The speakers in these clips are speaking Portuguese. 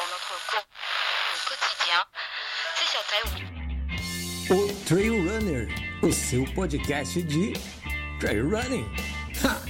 dans notre quotidien, c'est sur Trail. O Trail Runner, o seu podcast de trail running. Ha!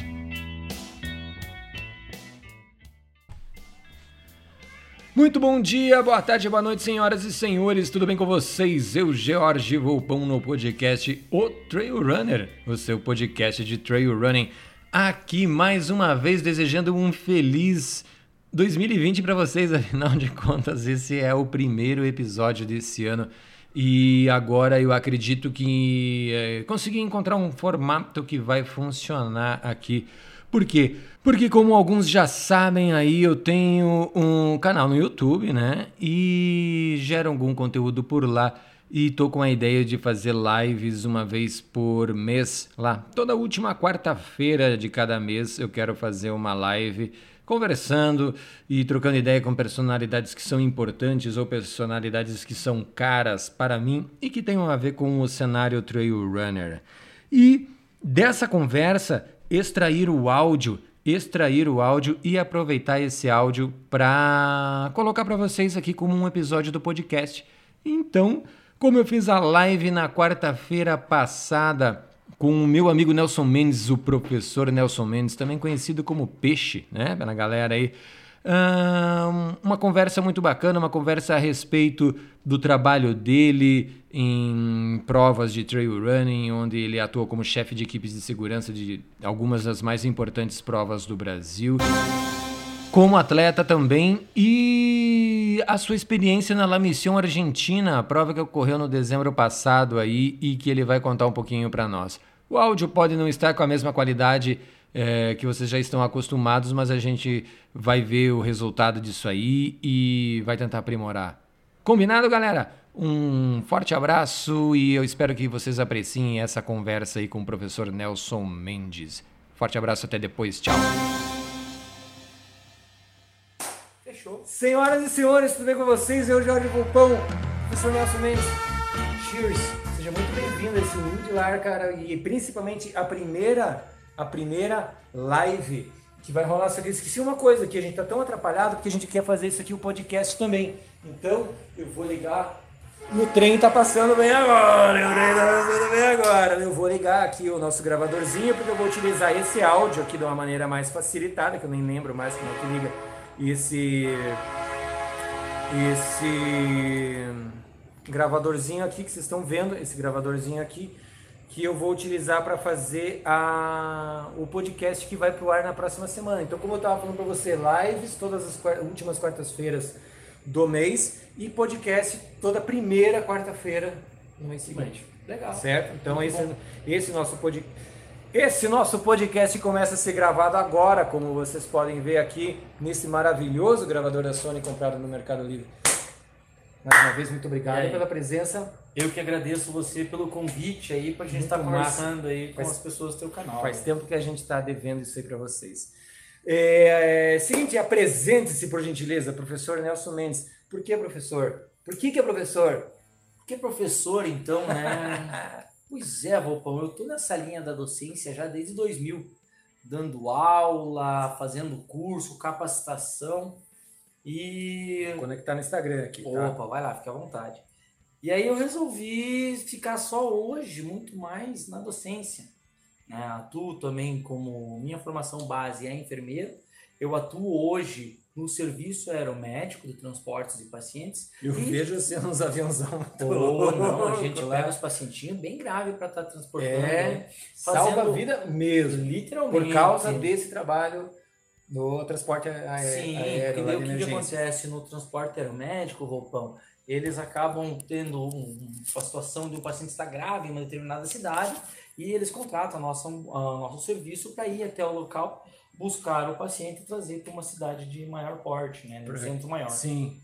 Muito bom dia, boa tarde, boa noite, senhoras e senhores, tudo bem com vocês? Eu, George Volpão, no podcast O Trail Runner, o seu podcast de trail running. Aqui mais uma vez desejando um feliz 2020 para vocês, afinal de contas, esse é o primeiro episódio desse ano. E agora eu acredito que é, consegui encontrar um formato que vai funcionar aqui. Por quê? Porque como alguns já sabem aí, eu tenho um canal no YouTube, né? E gero algum conteúdo por lá. E tô com a ideia de fazer lives uma vez por mês lá. Toda última quarta-feira de cada mês eu quero fazer uma live conversando e trocando ideia com personalidades que são importantes ou personalidades que são caras para mim e que tenham a ver com o cenário trail runner. E dessa conversa, extrair o áudio, extrair o áudio e aproveitar esse áudio para colocar para vocês aqui como um episódio do podcast. Então, como eu fiz a live na quarta-feira passada, com o meu amigo Nelson Mendes, o professor Nelson Mendes, também conhecido como Peixe, né, na galera aí. Um, uma conversa muito bacana, uma conversa a respeito do trabalho dele em provas de trail running, onde ele atua como chefe de equipes de segurança de algumas das mais importantes provas do Brasil, como atleta também, e a sua experiência na La Mission Argentina, a prova que ocorreu no dezembro passado aí e que ele vai contar um pouquinho para nós. O áudio pode não estar com a mesma qualidade é, que vocês já estão acostumados, mas a gente vai ver o resultado disso aí e vai tentar aprimorar. Combinado, galera? Um forte abraço e eu espero que vocês apreciem essa conversa aí com o professor Nelson Mendes. Forte abraço, até depois, tchau. Fechou. Senhoras e senhores, tudo bem com vocês? Eu, Jorge Volpão, professor Nelson Mendes. Cheers! Seja muito bem-vindo a esse humilde lar, cara, e principalmente a primeira, a primeira live que vai rolar. Que eu esqueci uma coisa, que a gente tá tão atrapalhado porque a gente quer fazer isso aqui, o podcast também. Então, eu vou ligar. E o trem tá passando bem agora, o trem tá passando bem agora. Eu vou ligar aqui o nosso gravadorzinho, porque eu vou utilizar esse áudio aqui de uma maneira mais facilitada, que eu nem lembro mais como é que liga esse. Esse gravadorzinho aqui que vocês estão vendo, esse gravadorzinho aqui, que eu vou utilizar para fazer a, o podcast que vai pro ar na próxima semana. Então, como eu estava falando para você, lives todas as últimas quartas-feiras do mês e podcast toda primeira quarta-feira no mês seguinte. Legal. Certo? Então esse, esse nosso pod... esse nosso podcast começa a ser gravado agora, como vocês podem ver aqui nesse maravilhoso gravador da Sony comprado no Mercado Livre. Mais uma vez, muito obrigado aí? pela presença. Eu que agradeço você pelo convite aí pra gente Muito estar massa. conversando aí com Faz- as pessoas do teu canal. Faz tempo que a gente está devendo isso aí para vocês. É, seguinte, apresente-se por gentileza, professor Nelson Mendes. Por que professor? Por que, que é professor? Porque professor, então, né? pois é, Volpão, eu tô nessa linha da docência já desde 2000, dando aula, fazendo curso, capacitação e Conectar no Instagram aqui, tá? Opa, vai lá, fica à vontade. E aí eu resolvi ficar só hoje muito mais na docência. Né? Atuo também como minha formação base é enfermeiro. Eu atuo hoje no serviço aeromédico de transportes de pacientes. Eu E- vejo você nos aviãozão Ou não, a gente leva os pacientinhos bem grave para estar transportando. É, né? salva a Fazendo- vida mesmo. Literalmente. Por causa desse trabalho do transporte aé- Sim, aéreo, o que, que acontece no transporte aeromédico, roupão? Eles acabam tendo um- uma situação de um paciente estar grave em uma determinada cidade e eles contratam a nosso serviço para ir até o local buscar o paciente e trazer para uma cidade de maior porte, né, um centro maior. Sim.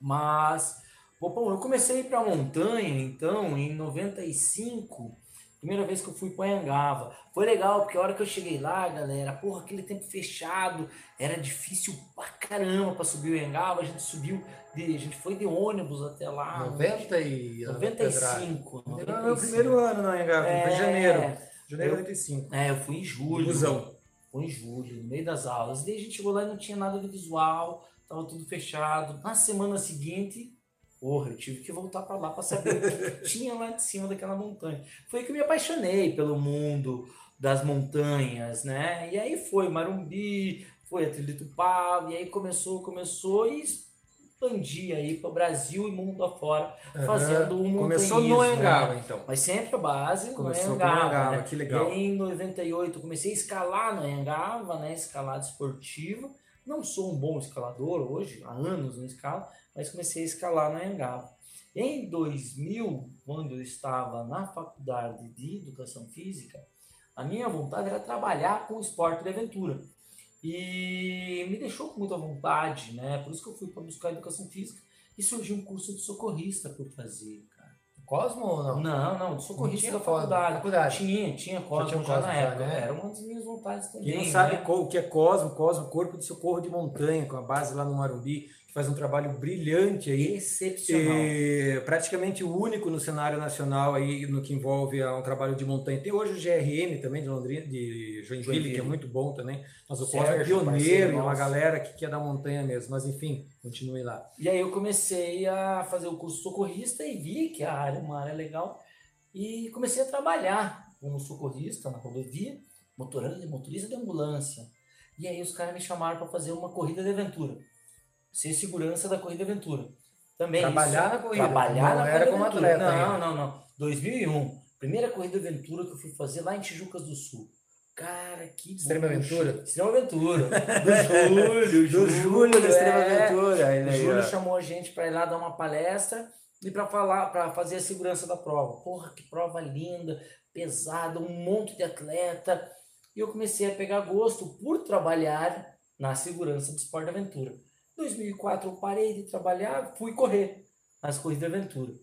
Mas, Roupão, eu comecei para a montanha, então, em 95, primeira vez que eu fui para Anhangava. Foi legal, porque a hora que eu cheguei lá, galera, porra, aquele tempo fechado, era difícil pra caramba para subir o Anhangava. A gente subiu, de, a gente foi de ônibus até lá. 90 e... 95. Era meu primeiro ano na Anhangava, foi em janeiro. Janeiro de Eu- 95. É, eu fui em julho. Busão. Foi em julho, no meio das aulas. E daí a gente chegou lá e não tinha nada de visual, tava tudo fechado. Na semana seguinte, porra, eu tive que voltar para lá para saber o que tinha lá de cima daquela montanha. Foi que eu me apaixonei pelo mundo das montanhas, né? E aí foi Marumbi, foi a Trilha do Tupá, e aí começou, começou e expandir aí para o Brasil e mundo afora, fazendo um Começou no montanhismo, né? Então. Mas sempre a base Começou no com o Anhangaba, Anhangaba, né? que legal. E em 98 eu comecei a escalar no Anhangaba, né? Escalada esportiva. Não sou um bom escalador hoje, há anos não escalo, mas comecei a escalar no Anhangaba. Em 2000, quando eu estava na faculdade de Educação Física, a minha vontade era trabalhar com esporte de aventura. E me deixou com muita vontade, né? Por isso que eu fui para buscar Educação Física e surgiu um curso de socorrista para eu fazer. Cosmo ou não? Não, não, socorrista tinha da faculdade. faculdade. Tinha, tinha Cosmo tinha já Cosmo na já, época. né? Era uma das minhas vontades também. Quem não sabe né? o que é Cosmo, Cosmo, Corpo de Socorro de Montanha, com a base lá no Marumbi, faz um trabalho brilhante aí. Excepcional. E praticamente o único no cenário nacional aí no que envolve um trabalho de montanha. Tem hoje o GRM também de Londrina, de Joinville, Joinville. que é muito bom também. Mas o Cosmo é pioneiro e uma galera que quer da montanha mesmo. Mas enfim, continue lá. E aí eu comecei a fazer o curso socorrista e vi que a área é uma área legal. E comecei a trabalhar como socorrista na rodovia, motorista, motorista de ambulância. E aí os caras me chamaram para fazer uma corrida de aventura. Ser segurança da corrida aventura. Também Trabalhar isso. na corrida, Trabalhar não na era corrida como atleta Não, não, não. 2001. Primeira corrida aventura que eu fui fazer lá em Tijucas do Sul. Cara, que Extrema. Aventura? Extrema Aventura. Do Júlio. Do Júlio da Extrema é. Aventura. O Júlio chamou a gente para ir lá dar uma palestra e para falar, para fazer a segurança da prova. Porra, que prova linda, pesada, um monte de atleta. E eu comecei a pegar gosto por trabalhar na segurança do esporte aventura. Em 2004 eu parei de trabalhar, fui correr nas corridas de aventura.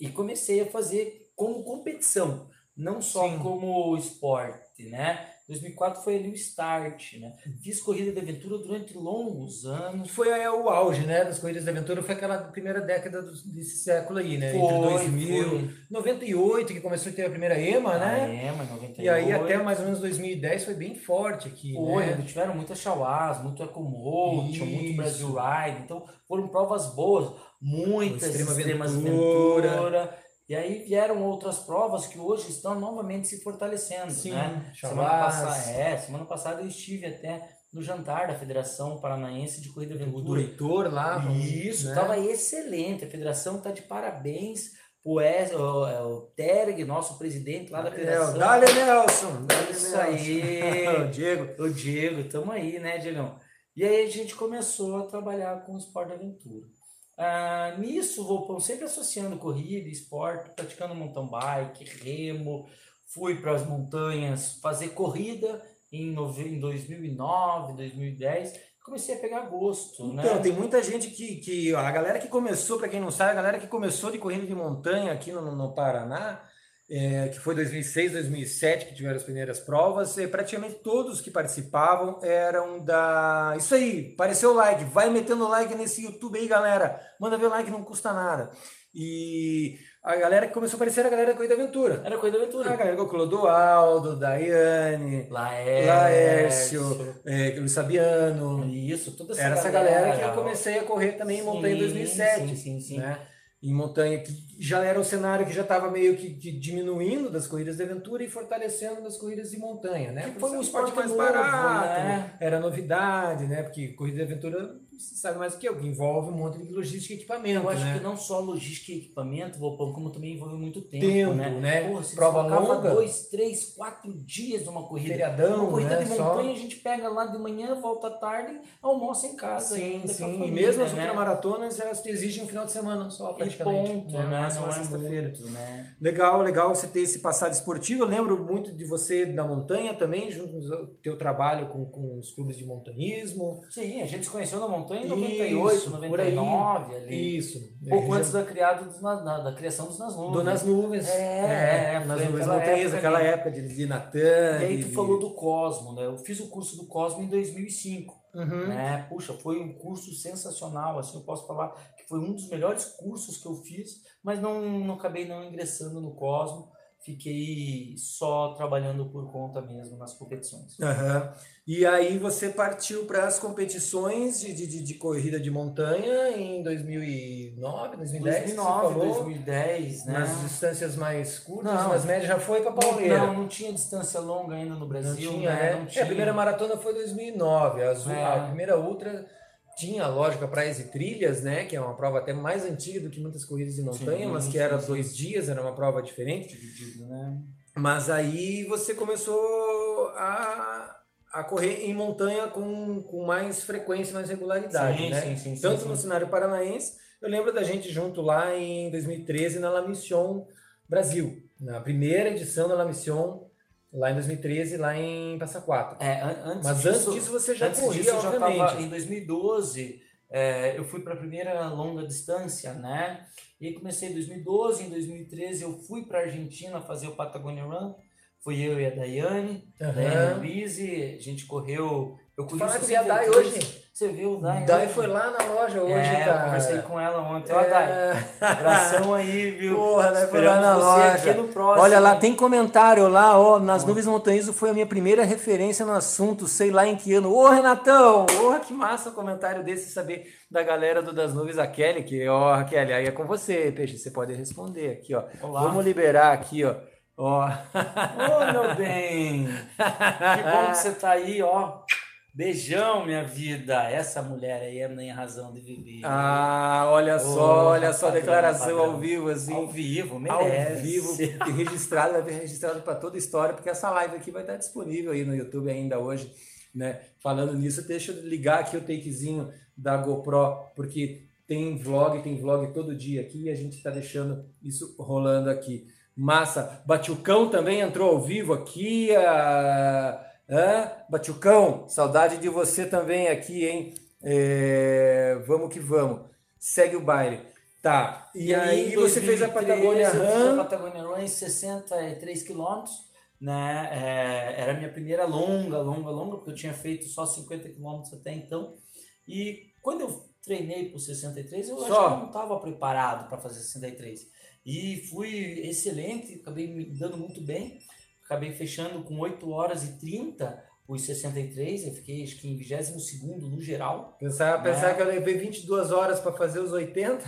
E comecei a fazer como competição, não só Sim. como esporte, né? 2004 foi ali o start, né? Fiz corrida de aventura durante longos anos. Foi é, o auge, né, das corridas de aventura, foi aquela primeira década do- desse século aí, né? Entre Foi, 2000, foi. 98, que começou a ter a primeira EMA, né? A EMA, em 98. E aí até mais ou menos 2010 foi bem forte aqui, Foi, né? tiveram muitas Chauás, muito Ecomotion, muito. Brasil Ride, então foram provas boas, muitas Extrema extremas Aventura. aventura. E aí vieram outras provas que hoje estão novamente se fortalecendo, Sim, né? Semana passada, é, semana passada eu estive até no jantar da Federação Paranaense de Corrida O do Aventura. Heitor lá. Isso, né? estava excelente. A federação está de parabéns. O, Es- o, é, o Terg, nosso presidente lá da federação. Dale Nelson. Dale Isso Nelson. aí. o Diego. O Diego, estamos aí, né, Diegão? E aí a gente começou a trabalhar com o esporte de aventura. Ah, nisso, vou sempre associando corrida, esporte, praticando mountain bike, remo. Fui para as montanhas fazer corrida em, em 2009, 2010. Comecei a pegar gosto, Então, né? tem muita gente que, que. A galera que começou, para quem não sabe, a galera que começou de corrida de montanha aqui no, no Paraná, é, que foi 2006, 2007 que tiveram as primeiras provas, é, praticamente todos que participavam eram da. Isso aí, apareceu o like, vai metendo like nesse YouTube aí, galera. Manda ver o like, não custa nada. E a galera que começou a aparecer era a galera da Corrida Aventura. Era corrida de A aventura. galera que colocou Aldo, Daiane, Laércio. Laércio, é, Luiz Sabiano. Isso, toda essa Era essa galera que eu comecei a correr também em montanha em Sim, 2007. sim, sim, sim. Né? Em montanha que já era um cenário que já estava meio que, diminuindo das corridas de aventura e fortalecendo das corridas de montanha, né? Que foi um esporte mais novo, barato, né? era novidade, né? Porque corrida de aventura, você sabe mais do que eu, que envolve um monte de logística e equipamento, Eu acho né? que não só logística e equipamento, Vopão, como também envolveu muito tempo, Tempo, né? né? Se Prova longa. dois, três, quatro dias numa corrida. Feriadão, uma corrida né? de Só- montanha a gente pega lá de manhã, volta à tarde, almoça em casa. Sim, ainda sim. E família, mesmo as né? ultramaratonas, elas exigem um final de semana só, E praticamente. Ponto, né? né? Não é sexta-feira. né? Legal, legal você ter esse passado esportivo. Eu lembro muito de você da montanha também, junto com o teu trabalho com, com os clubes de montanhismo. Sim, a gente se conheceu na montanha em Isso, 98, por aí. 99, ali. Isso. Pouco É, antes da, criada dos, na, da, da criação dos Nas Nuvens. do Nas Nuvens. É, é, nas foi nuvens época aquela ali. época de, de Natan. E aí tu de- falou do Cosmo, né? Eu fiz o curso do Cosmo em 2005. Uhum. né? Puxa, foi um curso sensacional, assim, eu posso falar que foi um dos melhores cursos que eu fiz, mas não, não acabei não ingressando no Cosmo. fiquei só trabalhando por conta mesmo nas competições. Aham. E aí você partiu para as competições de, de, de- corrida de montanha em 2009, 2010, que você 2009, falou? 2010, né? Nas distâncias mais curtas, Não. nas médias já foi para Não, Pauleira. não, não tinha distância longa ainda no Não Brasil, tinha, né? né? Não É, tinha. a primeira maratona foi 2009. A, azul- É. a primeira ultra tinha, lógico, a Praias e Trilhas, né? Que é uma prova até mais antiga do que muitas corridas de montanha, Sim, mas que era sim. dois dias, era uma prova diferente. dividido, né? Mas aí você começou a, a correr em montanha com, com mais frequência, mais regularidade, Sim, né? sim, sim, Tanto no cenário paranaense, eu lembro da gente junto lá em 2013 na La Mission Brasil, na primeira edição da La Mission, lá em 2013, lá em Passa Quatro. É, antes Mas disso, antes disso você já antes corria, disso, eu já obviamente. estava em 2012. é, eu fui para a primeira longa distância, né? E comecei em 2012, em 2013 eu fui para a Argentina fazer o Patagonia Run. Fui eu e a Daiane, Daiane Aham. Luiz, a gente correu. Eu corri Falar o que vi a Dai 63. hoje. Você viu o Dai? Dai foi lá na loja hoje, é, cara. eu conversei com ela ontem. Ó, Dai, É. abração aí, viu? Porra, Dai foi lá na loja. próximo. Olha lá, tem comentário lá, ó, nas nuvens montanhismo foi a minha primeira referência no assunto, sei lá em que ano. Ô, Renatão, porra, que massa o comentário desse, saber da galera do Das Nuvens, a Kelly, que, ó, Kelly, aí é com você, Peixe, você pode responder aqui, ó. Olá. Vamos liberar aqui, ó. Ó. Ô, meu bem! Que bom que você tá aí, ó. Beijão, minha vida. Essa mulher aí é a minha razão de viver. Ah, olha só, Ô, olha só, padrão, declaração padrão. ao vivo, assim. Ao vivo, ao merece. vivo, e registrado, vai ser registrado para toda a história, porque essa live aqui vai estar disponível aí no YouTube ainda hoje, né? Falando nisso, deixa eu ligar aqui o takezinho da GoPro, porque tem vlog, tem vlog todo dia aqui e a gente está deixando isso rolando aqui. Massa, Batiucão também entrou ao vivo aqui, a... Hã? Batiucão, saudade de você também aqui, hein? É, Vamos que vamos. Segue o baile. Tá. E, aí, em você fez a 2013, Patagônia fiz a Run. Patagônia Run em 63 quilômetros, né? É, era a minha primeira longa, longa, longa, porque eu tinha feito só 50 quilômetros até então. E quando eu treinei por 63, eu acho que eu não estava preparado para fazer 63. E fui excelente, acabei me dando muito bem. Acabei fechando com 8 horas e 30 os 63, eu fiquei acho que em 22 no geral. Pensar, Né? pensar que eu levei 22 horas para fazer os 80.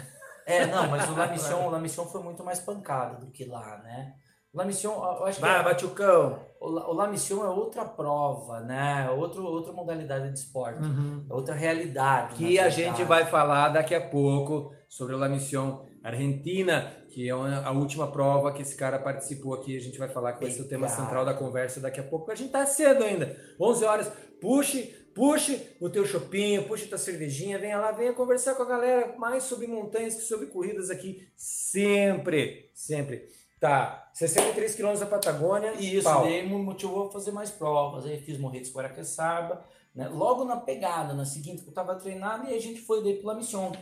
É, não, mas o La Mission, o La Mission foi muito mais pancada do que lá, né? O La Mission, eu acho que Vai, Batiucão. o La, o La Mission é outra prova, né? Outro, outra modalidade de esporte, é outra realidade. Que a verdade. gente vai falar daqui a pouco sobre a La Misión Argentina, que é a última prova que esse cara participou aqui. A gente vai falar que vai ser o tema central da conversa daqui a pouco. A gente tá cedo ainda, 11 horas. Puxe, puxe o teu chopinho, puxe tua cervejinha, venha lá, venha conversar com a galera mais sobre montanhas que sobre corridas aqui. Sempre, sempre. Tá, 63 quilômetros da Patagônia. E isso pau. daí me motivou a fazer mais provas. Aí fiz Morretes Guaraqueçaba, né? Logo na pegada, na seguinte que eu estava treinado, e a gente foi daí pro La Mission.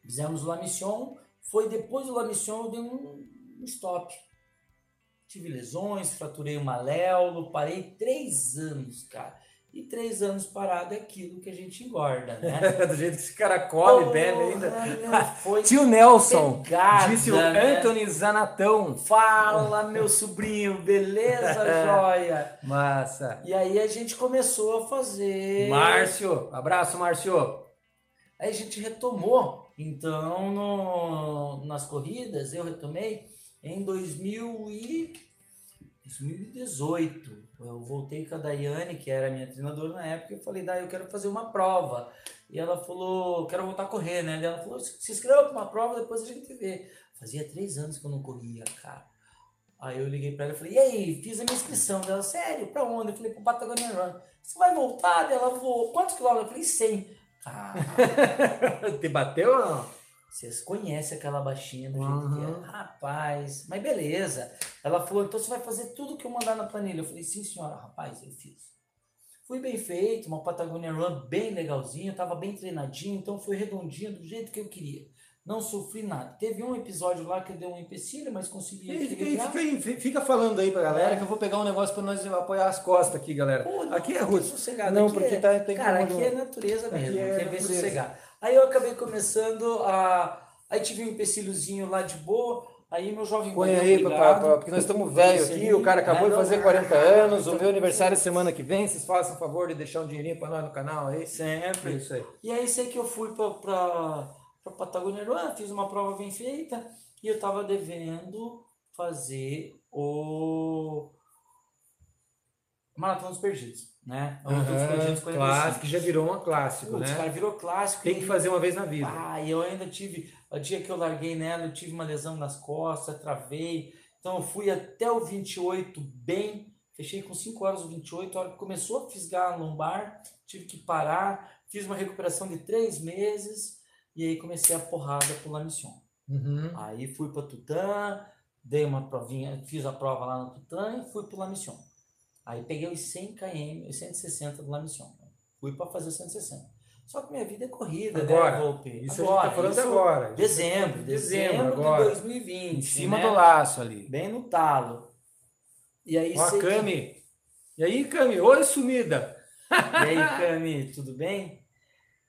Fizemos o La Mission, foi depois do La Mission eu dei um, um stop. Tive lesões, fraturei o maléolo, parei três anos, cara. E três anos parado é aquilo que a gente engorda, né? Do jeito que esse cara come, Porra, bebe ainda. Foi Tio Nelson, pegada, disse o né? Anthony Zanatão. Fala, meu sobrinho, beleza, joia? Massa. E aí a gente começou a fazer. Márcio, abraço, Márcio. Aí a gente retomou. Então, no- nas corridas, eu retomei em 2000 e 2018. Eu voltei com a Daiane, que era minha treinadora na época, e falei, Dai, eu quero fazer uma prova. E ela falou, quero voltar a correr, né? E ela falou, se inscreva para uma prova, depois a gente vê. Fazia três anos que eu não corria, cara. Aí eu liguei pra ela e falei, e aí, fiz a minha inscrição dela, sério, pra onde? Eu falei, pro Patagonia Run. Você vai voltar? Ela falou, quantos quilômetros? Eu falei, 100. Cara, Te bateu ou não? vocês conhecem aquela baixinha do jeito Uhum. que é. Rapaz, mas beleza. Ela falou, então você vai fazer tudo que eu mandar na planilha. Eu falei, sim, senhora. Rapaz, eu fiz. Fui bem feito, uma Patagonia Run bem legalzinho, tava bem treinadinho, então foi redondinho do jeito que eu queria. Não sofri nada. Teve um episódio lá que deu um empecilho, mas consegui E Fica, fica falando aí pra galera que eu vou pegar um negócio pra nós apoiar as costas aqui, galera. Pô, não, aqui é Ruth. sossegado. Não, aqui porque é- tá, tem Cara, aqui é natureza Aqui mesmo, é aqui é bem sossegado. Aí eu acabei começando a. Aí tive um empecilhozinho lá de boa, Aí meu jovem Põe aí, pra- porque nós estamos velhos aqui, o cara acabou né, de fazer não, 40 não, anos, o então- meu aniversário é semana que vem, vocês façam favor de deixar um dinheirinho pra nós no canal aí. Sempre. É isso aí. E aí sei que eu fui pra, pra, pra Patagônia Aruana, fiz uma prova bem feita e eu tava devendo fazer o Maratona dos Perdidos, né? A Maratona dos Perdidos 45. clássico, que já virou um clássico, Putz, né? cara, virou clássico. Tem que fazer uma vez na vida. Ah, e eu ainda tive, o dia que eu larguei nela, eu tive uma lesão nas costas, travei. Então eu fui até o 28 bem, fechei com 5 horas o 28, a hora que começou a fisgar a lombar, tive que parar, fiz uma recuperação de 3 meses e aí comecei a porrada pro La Mission. Uhum. Aí fui para Tutã, dei uma provinha, fiz a prova lá no Tutã e fui pro La Mission. Aí peguei os 100 km, os 160 do La Mission. Fui para fazer os 160. Só que minha vida é corrida, Agora, né, Volpe? Isso a gente tá falando isso- agora. Dezembro, Dezembro, dezembro, agora. de 2020. Em cima né? do laço ali. Bem no talo. E aí, Ó, sei que- Cami. E aí, Cami? Oi, sumida. E aí, Cami, tudo bem?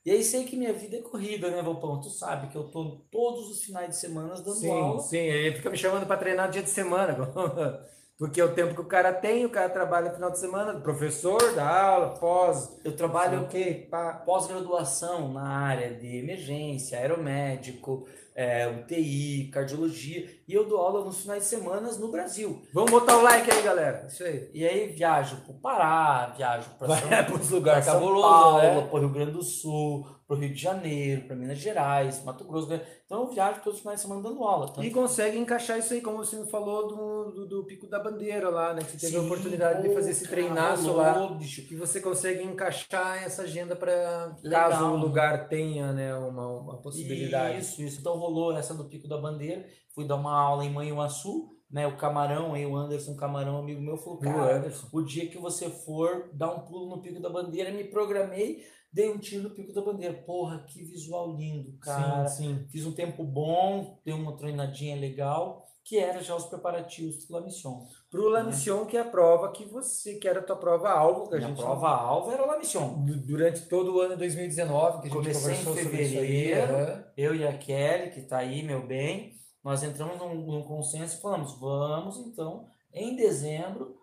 E aí sei que minha vida é corrida, né, Volpão? Tu sabe que eu tô todos os finais de semana dando Sim, aula. sim. Ele fica me chamando pra treinar dia de semana. Porque é o tempo que o cara tem, o cara trabalha no final de semana, professor, dá aula, pós, Eu trabalho ok, pá. pós-graduação na área de emergência, aeromédico, é, UTI, cardiologia, e eu dou aula nos finais de semana no Brasil. Vamos botar o like aí, galera. Isso aí. E aí viajo para o Pará, viajo para São, pra lugares São cabulosos, Paulo, né? para o Rio Grande do Sul, para o Rio de Janeiro, para Minas Gerais, Mato Grosso. né? Então eu viajo todos os finais de semana dando aula. Tanto E consegue encaixar isso aí, como você me falou, do, do, do Pico da Bandeira lá, né? Que você teve a Sim, oportunidade de fazer esse treinaço lá. bicho. Que você consegue encaixar essa agenda para caso o lugar tenha né, uma, uma possibilidade. Isso, isso. Então rolou essa do Pico da Bandeira. Fui dar uma aula em Manhuaçu, né? O Camarão, aí o Anderson Camarão, amigo meu, falou, cara, Anderson? o dia que você for dar um pulo no Pico da Bandeira, me programei, dei um tiro no Pico da Bandeira. Porra, que visual lindo, cara. Sim, sim. Fiz um tempo bom, dei uma treinadinha legal, que era já os preparativos do La Mission. Pro La Mission, que é a prova que você, que era a tua prova alvo, que a Minha gente prova alva era La Mission. du- durante todo o ano de 2019, que a gente Comecei em conversou sobre isso aí. fevereiro. aham. Eu e a Kelly, que tá aí, meu bem, nós entramos num, num consenso e falamos, vamos então, em dezembro,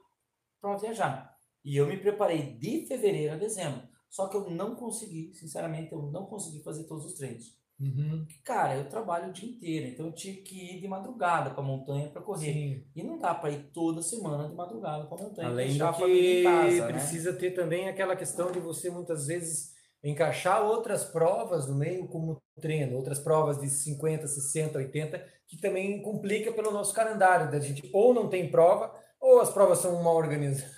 para viajar. E eu me preparei de fevereiro a dezembro. Só que eu não consegui, sinceramente, eu não consegui fazer todos os treinos. Uhum. Cara, eu trabalho o dia inteiro, então eu tive que ir de madrugada para montanha para correr. Sim. E não dá para ir toda semana de madrugada para montanha. Além do que casa, né? precisa ter também aquela questão de você muitas vezes encaixar outras provas no meio como treino, outras provas de 50, 60, 80, que também complica pelo nosso calendário, da gente ou não tem prova, ou as provas são mal organizadas,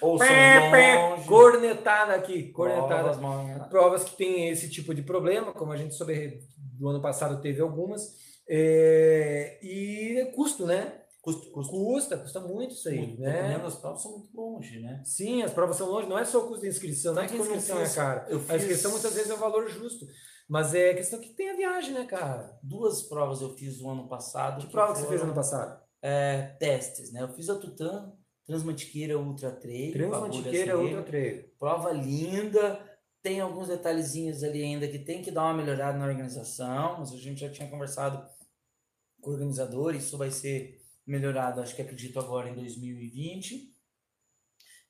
Ou são Pé, pé, longe, cornetada aqui, cornetada. provas mal- Provas que têm esse tipo de problema, como a gente soube do ano passado teve algumas, é, e custo, né? Custo, custo. Custa, custa muito isso aí, Muito, né? dependendo, as provas são muito longe, né? Sim, as provas são longe, não é só o custo da inscrição, não é que a que inscrição é cara. A inscrição muitas vezes é o valor justo, mas é questão que tem a viagem, né, cara? Duas provas eu fiz o ano passado. Que prova que você fez foram, ano passado? é, testes, né? Eu fiz a Tutã, Transmantiqueira Ultra Trail. Transmantiqueira Bagulho Ultra Trail. Prova linda. Tem alguns detalhezinhos ali ainda que tem que dar uma melhorada na organização, mas a gente já tinha conversado com o organizador, isso vai ser melhorado, acho que acredito agora em 2020.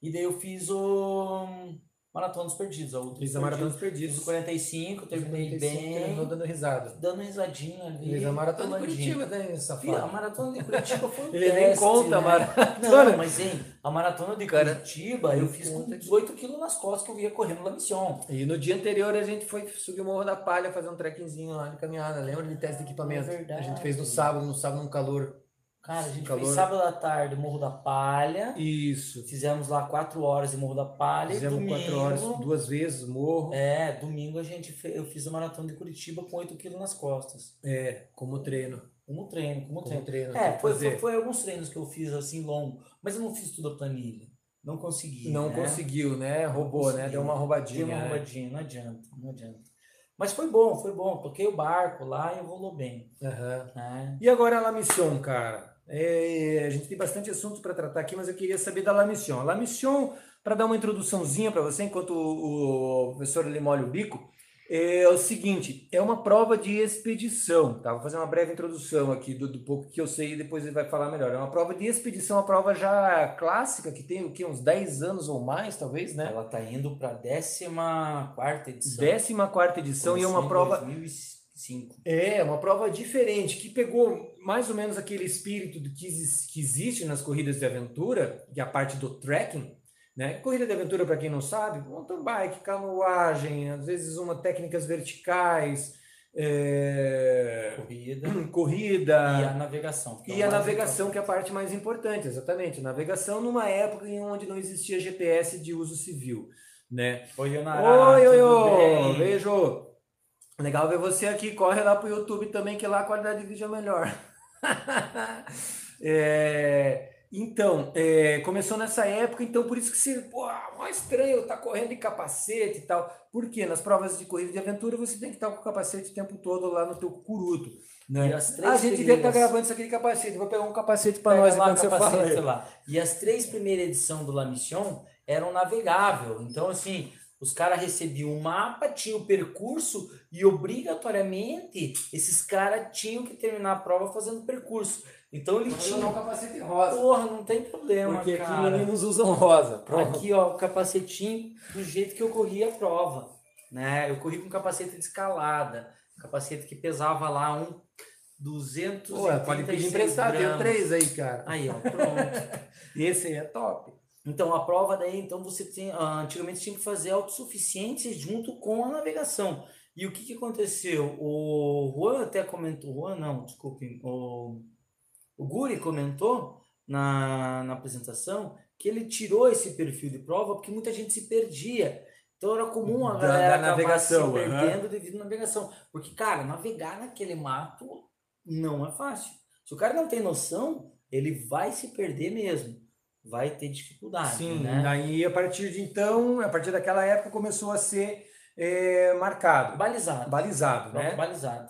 E daí eu fiz o Maratona dos Perdidos, a Ultra Fiz a Maratona dos Fiz Perdidos. 45, terminei 45, bem, terminou dando risada. dando risadinha ali. Fiz a Maratona de. Curitiba, né, Fih, A safado? maratona de Curitiba foi um Ele nem conta a né? maratona. Não, mas hein, a maratona de Cara, Curitiba eu fiz com conta que- 18 quilos nas costas que eu ia correndo La Mission. E no dia anterior a gente foi subir o Morro da Palha, fazer um trekkingzinho lá de caminhada, lembra de teste de equipamento? É verdade. A gente fez no sábado, no sábado no calor. Cara, a gente Calor. fez sábado à tarde Morro da Palha. Isso. Fizemos lá 4 horas de Morro da Palha. Fizemos domingo, quatro horas, duas vezes, morro. É, domingo a gente fe- eu fiz a maratona de Curitiba com 8 quilos nas costas. É, como treino. Como treino, como, Como treino. treino. É, foi, foi, foi alguns treinos que eu fiz assim longo, mas eu não fiz tudo a planilha. Não consegui. Não né? conseguiu, né? Roubou, né? Deu uma roubadinha. Deu uma né? roubadinha, não adianta, não adianta. Mas foi bom, foi bom. Toquei o barco lá e rolou bem. Aham. Né? E agora a La Mission, cara. É, a gente tem bastante assunto para tratar aqui, mas eu queria saber da La Mission. La Mission, para dar uma introduçãozinha para você, enquanto o, o professor ele molha o bico, É o seguinte, é uma prova de expedição, tá? Vou fazer uma breve introdução aqui do, do pouco que eu sei e depois ele vai falar melhor. É uma prova de expedição, uma prova já clássica, que tem o quê? Uns 10 anos ou mais, talvez, né? Ela tá indo para a 14 edição. 14 edição e é uma prova 2005. É, uma prova diferente, que pegou mais ou menos aquele espírito do que, que existe nas corridas de aventura, que é a parte do trekking, né? Corrida de aventura, para quem não sabe, mountain bike, canoagem, às vezes uma técnicas verticais, é, Corrida e a corrida navegação. é e a navegação, que é a parte mais importante, exatamente. Navegação numa época em onde não existia GPS de uso civil, né? Oi, Yonara, Oi, oi, oi, beijo. Legal ver você aqui. Corre lá pro YouTube também, que lá a qualidade de vídeo é melhor. É, então, é, começou nessa época, então por isso que se, pô, mó estranho tá correndo de capacete e tal. Por quê? Nas provas de corrida de aventura você tem que estar com o capacete o tempo todo lá no teu curuto. Né? As três a gente devia estar gravando isso aqui de capacete. Vou pegar um capacete para nós lá você capacete lá. E as três primeiras edições do La Mission eram navegável. Então, assim, os caras recebiam um mapa, tinha o percurso e obrigatoriamente esses caras tinham que terminar a prova fazendo percurso. Então ele Vou tinha. um capacete rosa. Porra, não tem problema, Porque aqui cara. meninos usam rosa. Pronto. Aqui, ó, o capacetinho do jeito que eu corri a prova, né? Eu corri com capacete de escalada, capacete que pesava lá um 200 Pô, pode pedir emprestado, tem três aí, cara. Aí, ó, pronto. Esse aí é top. Então, a prova daí, então você tem, ah, antigamente tinha que fazer autossuficiência junto com a navegação. E o que que aconteceu? O Juan até comentou, Juan não, desculpe, o, o Guri comentou na, na apresentação que ele tirou esse perfil de prova porque muita gente se perdia. Então era comum a Da- galera da acabar navegação, se perdendo devido à navegação. Porque, cara, navegar naquele mato não é fácil. Se o cara não tem noção, ele vai se perder mesmo. Vai ter dificuldade, Sim, né? daí a partir de então, a partir daquela época começou a ser é, marcado, Balizado. balizado, Prova né? Balizado.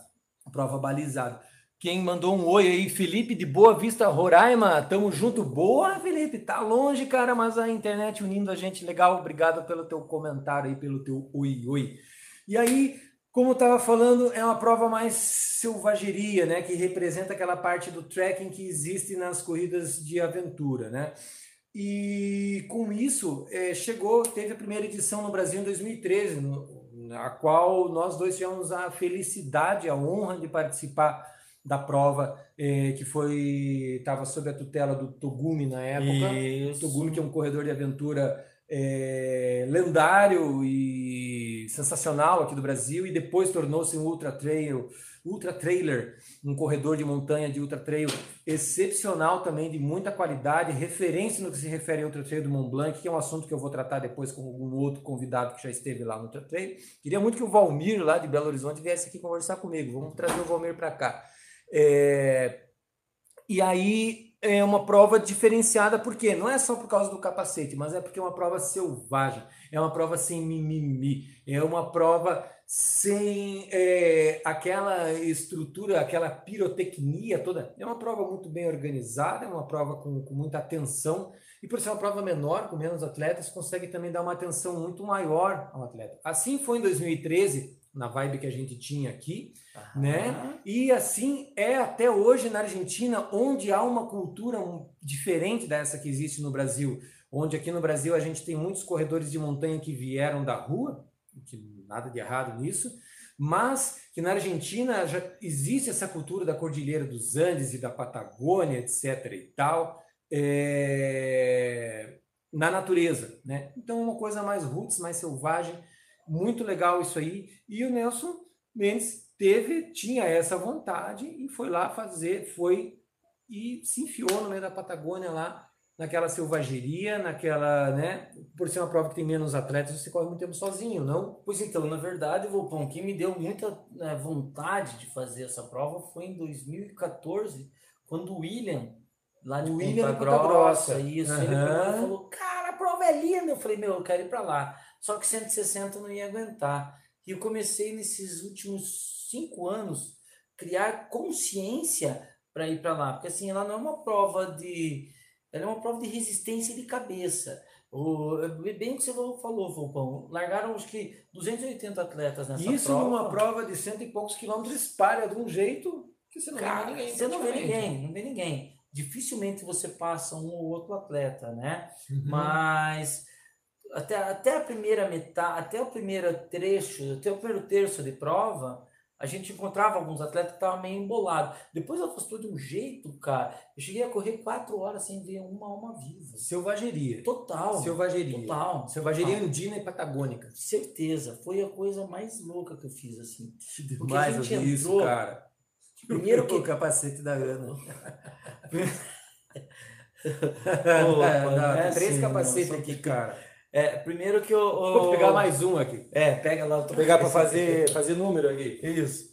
Prova balizada. Quem mandou um oi aí, Felipe de Boa Vista, Roraima, tamo junto. Boa, Felipe, tá longe, cara, mas a internet unindo a gente, legal, obrigado pelo teu comentário aí, pelo teu oi, oi. E aí, como eu tava falando, é uma prova mais selvageria, né, que representa aquela parte do trekking que existe nas corridas de aventura, né? E com isso, eh, chegou, teve a primeira edição no Brasil em 2013, no, na qual nós dois tivemos a felicidade, a honra de participar da prova, eh, que foi estava sob a tutela do Togumi na época. Isso. Togumi, que é um corredor de aventura eh, lendário e sensacional aqui do Brasil, e depois tornou-se um ultra trail, ultra trailer, um corredor de montanha de ultra trail excepcional também, de muita qualidade, referência no que se refere ao ultra trail do Mont Blanc, que é um assunto que eu vou tratar depois com algum outro convidado que já esteve lá no ultra trail. Queria muito que o Valmir, lá de Belo Horizonte, viesse aqui conversar comigo. Vamos trazer o Valmir para cá. É, E aí é uma prova diferenciada, porque não é só por causa do capacete, mas é porque é uma prova selvagem, é uma prova sem mimimi, é uma prova sem é, aquela estrutura, aquela pirotecnia toda. É uma prova muito bem organizada, é uma prova com, com muita atenção, e por ser uma prova menor, com menos atletas, consegue também dar uma atenção muito maior ao atleta. Assim foi em 2013, na vibe que a gente tinha aqui, né? E assim é até hoje na Argentina, onde há uma cultura diferente dessa que existe no Brasil. Onde aqui no Brasil a gente tem muitos corredores de montanha que vieram da rua, que nada de errado nisso, mas que na Argentina já existe essa cultura da Cordilheira dos Andes e da Patagônia, etc. e tal, é, na natureza, né? Então uma coisa mais roots, mais selvagem, muito legal isso aí. E o Nelson Mendes teve, tinha essa vontade e foi lá fazer, foi e se enfiou no meio da Patagônia lá, naquela selvageria, naquela, né? Por ser uma prova que tem menos atletas, você corre muito tempo sozinho, não? Pois então, na verdade, Volpão, quem me deu muita né, vontade de fazer essa prova foi em 2014, quando o William, lá de O William Ponta Grossa, Grossa. isso, ele Aham. pegou e falou, cara, a prova é linda. Eu falei, meu, eu quero ir pra lá. Só que 160 eu não ia aguentar. E eu comecei nesses últimos cinco anos criar consciência para ir para lá, porque assim, ela não é uma prova de ela é uma prova de resistência de cabeça. O, bem que você falou, Fulpão. Largaram acho que 280 atletas nessa Isso prova. numa prova de cento e poucos quilômetros espalha de um jeito que você não Cara, vê ninguém. você não vê ninguém, não vê ninguém. Dificilmente você passa um ou outro atleta, né? Uhum. Mas até, até a primeira metade, até o primeiro trecho, até o primeiro terço de prova, a gente encontrava alguns atletas que estavam meio embolados. Depois afastou de um jeito, cara. Eu cheguei a correr quatro horas sem ver uma alma viva. Selvageria. Total. Selvageria. Total. Selvageria total. andina e patagônica. Certeza. Foi a coisa mais louca que eu fiz, assim. Porque Mais a gente isso, entrou- cara. Primeiro que- o capacete da Ana. Não dá é três assim, capacetes aqui, que- cara. É, primeiro que eu. Vou pegar mais um aqui. É, pega lá. Vou pegar para fazer, fazer número aqui. Isso.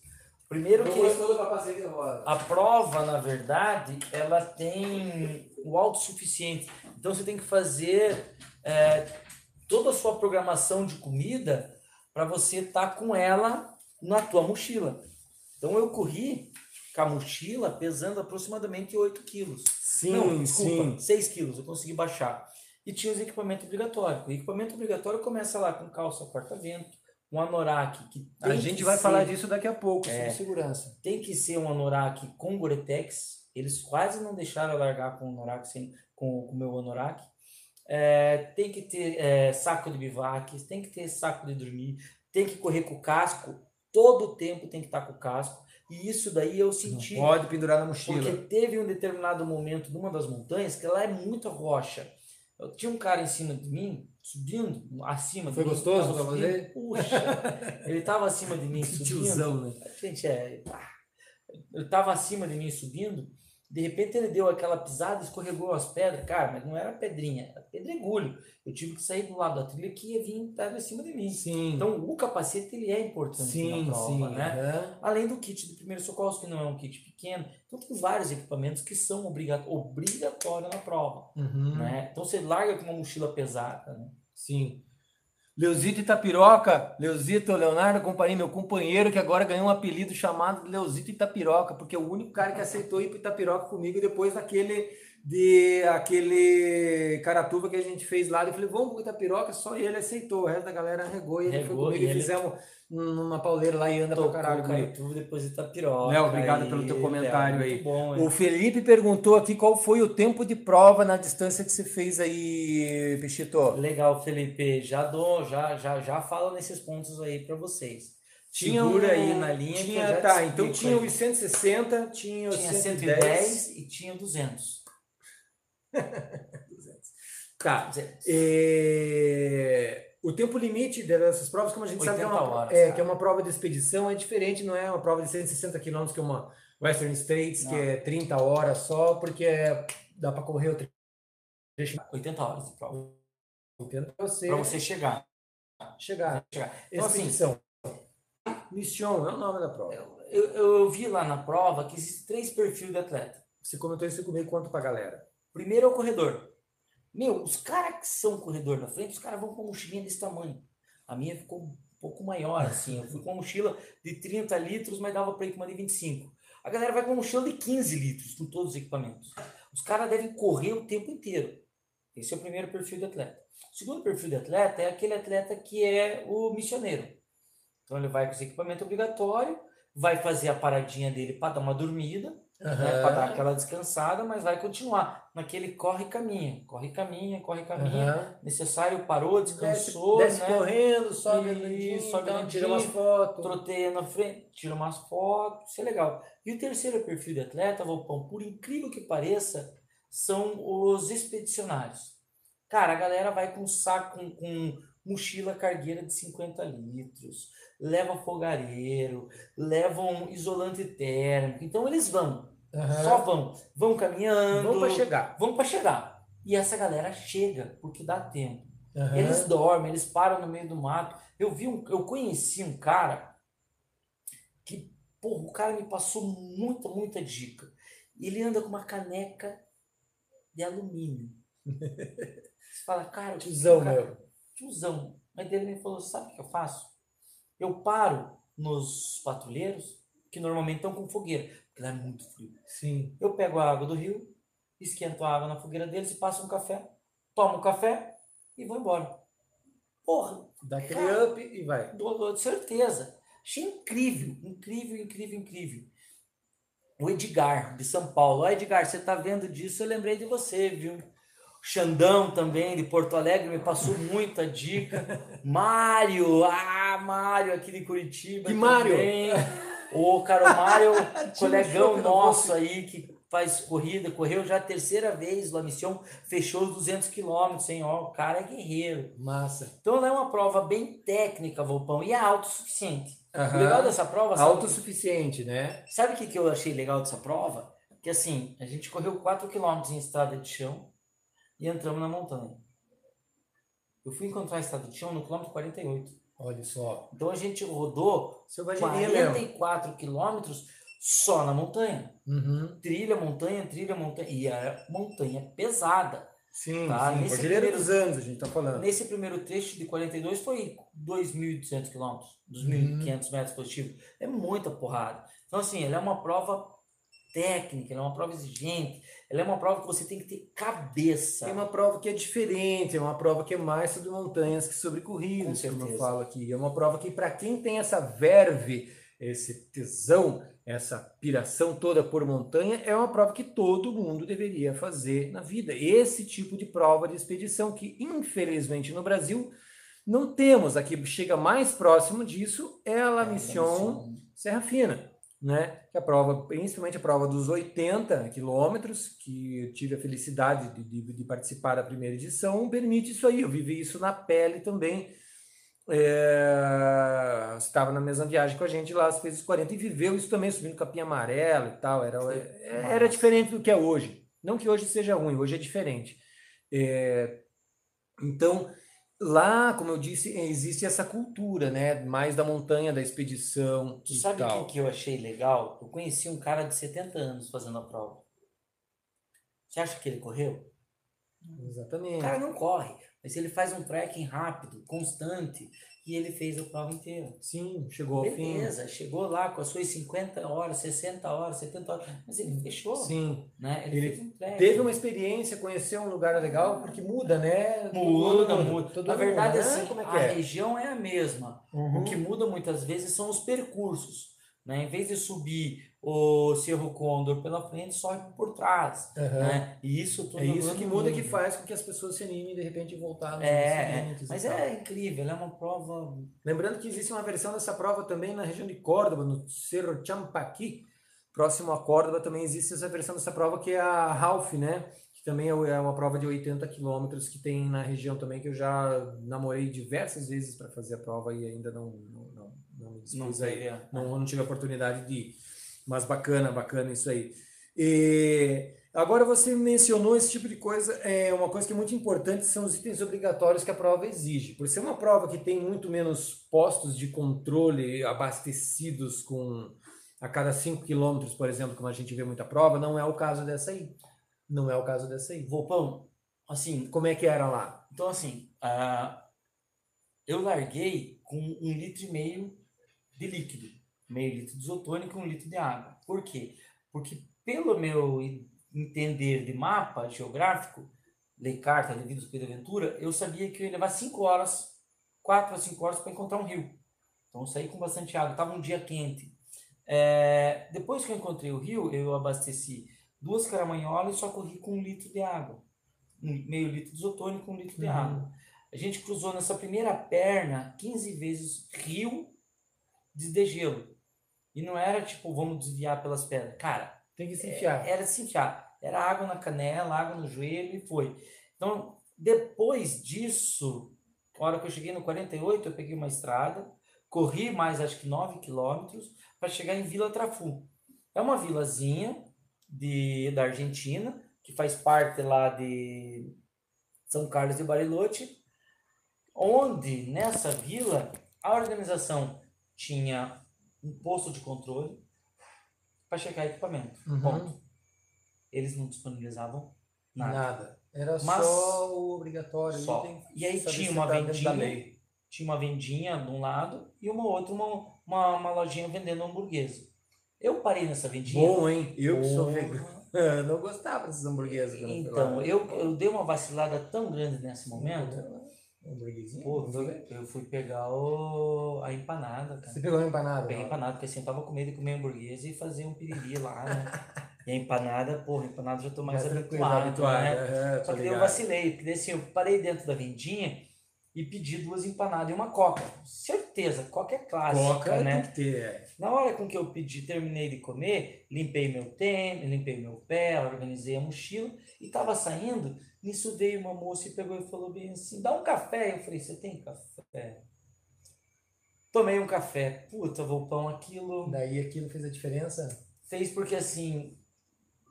Primeiro que. capacete rosa. A prova, na verdade, ela tem o autossuficiente. Então você tem que fazer é, toda a sua programação de comida para você estar com ela na tua mochila. Então eu corri com a mochila pesando aproximadamente 8 quilos. Sim, Não, desculpa, sim. 6 quilos, eu consegui baixar. E tinha os equipamentos obrigatórios. O equipamento obrigatório começa lá com calça corta-vento, um anorak que A gente que vai ser- falar disso daqui a pouco, É. sobre segurança. tem que ser um anorak com Gore-Tex. Eles quase não deixaram eu largar com o anorak sem, com o meu anorak. É, tem que ter é, saco de bivac, tem que ter saco de dormir, tem que correr com o casco. Todo o tempo tem que estar com o casco. E isso daí eu senti. Não pode pendurar na mochila. Porque teve um determinado momento numa das montanhas que ela é muita rocha. Eu tinha um cara em cima de mim, subindo, acima Foi de mim. gostoso tava pra você? Puxa, ele tava acima de mim subindo. tiozão, né? Gente, é. Ele tava acima de mim subindo, de repente ele deu aquela pisada, escorregou as pedras. Cara, mas não era pedrinha, era pedregulho. Eu tive que sair do lado da trilha que ia vir estar em cima de mim. Sim. Então o capacete ele é importante sim, na prova, sim. né? aham. Além do kit de primeiro socorro, que não é um kit pequeno. Então tem vários equipamentos que são obriga obrigatórios na prova. Uhum. Né? Então você larga com uma mochila pesada. Né? Sim. Leozito Itapiroca, Leozito Leonardo, meu companheiro que agora ganhou um apelido chamado Leozito Itapiroca, porque é o único cara que aceitou ir para Itapiroca comigo depois daquele de aquele Caratuba que a gente fez lá. Eu falei, vamos para Itapiroca, só ele aceitou, o resto da galera regou e ele foi Regou, comigo e ele- fizemos numa pauleira lá e anda pra Tocou caralho o comigo. Carituba, depois Itapiroca. Léo, obrigado pelo teu Léo, comentário aí. muito Bom, O? Felipe perguntou aqui qual foi o tempo de prova na distância que você fez aí, Peixito. Legal, Felipe. Já dou, já, já, já falo nesses pontos aí para vocês. Tinha Segura um- aí na linha Tinha, tá, então tinha aí. os 160, tinha os Tinha 110. 110 e tinha 200. Tá. 200. É, O tempo limite dessas provas, como a gente sabe, que é 80 uma, horas, é, que é uma prova de expedição, é diferente, não é uma prova de 160 km, que é uma Western States, que Não. é 30 horas só, porque é- dá para correr o trecho 80 horas de prova. pra você, Para você chegar. chegar. chegar. Então, assim, Expedição. Mission é o nome da prova. eu, eu, eu vi lá na prova que existem três perfis de atleta. Você comentou isso comigo, conta pra galera. Primeiro é o corredor. Meu, os caras que são corredor na frente, os caras vão com uma mochilinha desse tamanho. A minha ficou um pouco maior, assim. Eu fui com uma mochila de 30 litros, mas dava para ir com uma de 25. A galera vai com uma mochila de 15 litros, com todos os equipamentos. Os caras devem correr o tempo inteiro. Esse é o primeiro perfil de atleta. O segundo perfil de atleta é aquele atleta que é o missioneiro. Então ele vai com esse equipamento obrigatório, vai fazer a paradinha dele para dar uma dormida, né, para dar aquela descansada, mas vai continuar naquele corre e caminha, corre e caminha, corre e caminha. Aham. Necessário, parou, Desce, descansou, desce né? correndo, sobe andandinho, sobe então, tira umas fotos. troteia na frente, tira umas fotos, isso é legal. E o terceiro perfil de atleta, Volpão, por incrível que pareça, são os expedicionários. Cara, a galera vai com saco, com, com mochila cargueira de 50 litros, leva fogareiro, levam isolante térmico. Então eles vão, Aham. só vão, vão caminhando, Vamos para chegar. vão para chegar. E essa galera chega porque dá tempo. Aham. Eles dormem, eles param no meio do mato. Eu vi um, eu conheci um cara que, porra, o cara me passou muita, muita dica. Ele anda com uma caneca de alumínio. Você fala, cara, o que Tiozão, que o cara- meu. Tiozão. Mas ele me falou, sabe o que eu faço? Eu paro nos patrulheiros, que normalmente estão com fogueira, porque lá é muito frio. Sim. Eu pego a água do rio, esquento a água na fogueira deles e passo um café. Tomo um café, e vou embora. Porra, Dá aquele Cara, up e vai. dou de certeza. Achei incrível, incrível, incrível, incrível. O Edgar, de São Paulo. Ó, Edgar, você tá vendo disso, eu lembrei de você, viu? O Xandão também, de Porto Alegre, me passou muita dica. Mário, ah, Mário, aqui de Curitiba. Que Mário? Ô, cara, o Mário, colegão nosso aí, que faz corrida, correu já a terceira vez, La Mission fechou os 200 quilômetros, hein? Ó, o cara é guerreiro. Massa. Então ela é uma prova bem técnica, Volpão, e é autossuficiente. O Aham. legal dessa prova, sabe, Autossuficiente, né? sabe o que, que eu achei legal dessa prova? Que assim, a gente correu 4 km em estrada de chão e entramos na montanha. Eu fui encontrar a estrada de chão no quilômetro 48. Olha só. Então a gente rodou Selvageria mesmo. 44 quilômetros só na montanha. Uhum. Trilha, montanha, trilha, montanha. E a montanha pesada. Sim, Tá, sim. nesse primeiro- dos Andes, a gente tá falando. Nesse primeiro trecho de 42 foi 2.200 quilômetros, Uhum. 2.500 metros positivos. É muita porrada. Então, assim, ela é uma prova técnica, ela é uma prova exigente, ela é uma prova que você tem que ter cabeça. É uma prova que é diferente, é uma prova que é mais sobre montanhas que sobre corridas, Com como eu falo aqui. É uma prova que, para quem tem essa verve, esse tesão, essa piração toda por montanha, é uma prova que todo mundo deveria fazer na vida. Esse tipo de prova de expedição que, infelizmente, no Brasil não temos. Aqui chega mais próximo disso é a La Mission Serra Fina, né? Que é a prova, principalmente a prova dos 80 quilômetros, que eu tive a felicidade de, de- de participar da primeira edição, permite isso aí. Eu vivi isso na pele também. É, você estava na mesma viagem com a gente lá, fez os 40 e viveu isso também, subindo capim amarelo e tal. Era, é- era diferente do que é hoje. Não que hoje seja ruim, hoje é diferente. É, então, lá, como eu disse, existe essa cultura, né? Mais da montanha, da expedição Tu sabe o que, que eu achei legal? Eu conheci um cara de 70 anos fazendo a prova. Você acha que ele correu? O Exatamente. cara não corre, mas ele faz um trekking rápido, constante, e ele fez a prova inteira. Sim, chegou ao fim. Beleza, chegou lá com as suas 50 horas, 60 horas, 70 horas, mas ele fechou, Sim. né? Ele, Ele fez um. Teve uma experiência, conheceu um lugar legal, porque muda, né? Muda, mundo, muda. todo Na mundo, verdade, né? assim, como é que a é? região é a mesma. Uhum. O que muda muitas vezes são os percursos. Né? Em vez de subir o Cerro Condor pela frente, sobe por trás. Aham. Né? E isso tudo É isso que muda, que muda. faz com que as pessoas se animem de repente a voltar nos É, é, mas é incrível, é uma prova. Lembrando que existe uma versão dessa prova também na região de Córdoba, no Cerro Champaqui, próximo a Córdoba, também existe essa versão dessa prova que é a Ralph, né? Que também é é uma prova de 80 quilômetros que tem na região também, que eu já namorei diversas vezes para fazer a prova e ainda não, não, não, não me dispus aí. teve, não, não tive a oportunidade de ir. Mas bacana, bacana isso aí. E agora você mencionou esse tipo de coisa, é uma coisa que é muito importante são os itens obrigatórios que a prova exige. Por ser uma prova que tem muito menos postos de controle abastecidos com a cada 5 quilômetros, por exemplo, como a gente vê muita prova, não é o caso dessa aí. Não é o caso dessa aí. Volpão, assim, Como é que era lá? então assim, ah, eu larguei com um litro e meio de líquido. Meio litro de isotônico e um litro de água. Por quê? Porque pelo meu en- entender de mapa geográfico, lei carta, devido ao Pedro Aventura, eu sabia que eu ia levar 5 horas, 4 a 5 horas para encontrar um rio. Então eu saí com bastante água, estava um dia quente. É, depois que eu encontrei o rio, eu abasteci duas caramanholas e só corri com um litro de água. Um meio litro de isotônico, um litro de Uhum. água. A gente cruzou nessa primeira perna 15 vezes rio de degelo. E não era tipo, vamos desviar pelas pedras. Cara, Tem que se enfiar. era se enfiar. Era água na canela, água no joelho e foi. Então, depois disso, a hora que eu cheguei no 48, eu peguei uma estrada, corri mais acho que 9 quilômetros para chegar em Vila Trafu. É uma vilazinha de, da Argentina, que faz parte lá de São Carlos de Bariloche, onde nessa vila a organização tinha um posto de controle para checar equipamento. Uhum. Ponto. Eles não disponibilizavam nada. Nada. Era Mas- só o obrigatório. Só. E aí tinha uma vendinha, tinha uma vendinha de um lado e uma outra, uma, uma, uma lojinha vendendo hamburguesa. Eu parei nessa vendinha. Bom, hein? Eu que sou vegano. Não gostava desses eu lá. Então, eu, eu dei uma vacilada tão grande nesse momento hambúrguerzinho? Pô, eu fui pegar o, a empanada, cara. Você pegou uma empanada? Peguei empanada, porque assim, eu tava com medo de comer hambúrguer e fazer um piriri lá, né? E a empanada, porra, a empanada eu já tô mais tranquilo, habituado, habituado, né? aham, tô Só que daí eu vacilei, porque daí, assim, eu parei dentro da vendinha e pedi duas empanadas e uma coca. Certeza, coca é clássica, Coca né? tem que ter, é. Na hora com que eu pedi, terminei de comer, limpei meu tênis, limpei meu pé, organizei a mochila e tava saindo. Nisso veio uma moça e pegou e falou bem assim: dá um café. Eu falei: você tem café? Tomei um café. Puta, Volpão, aquilo Daí aquilo fez a diferença? fez porque assim,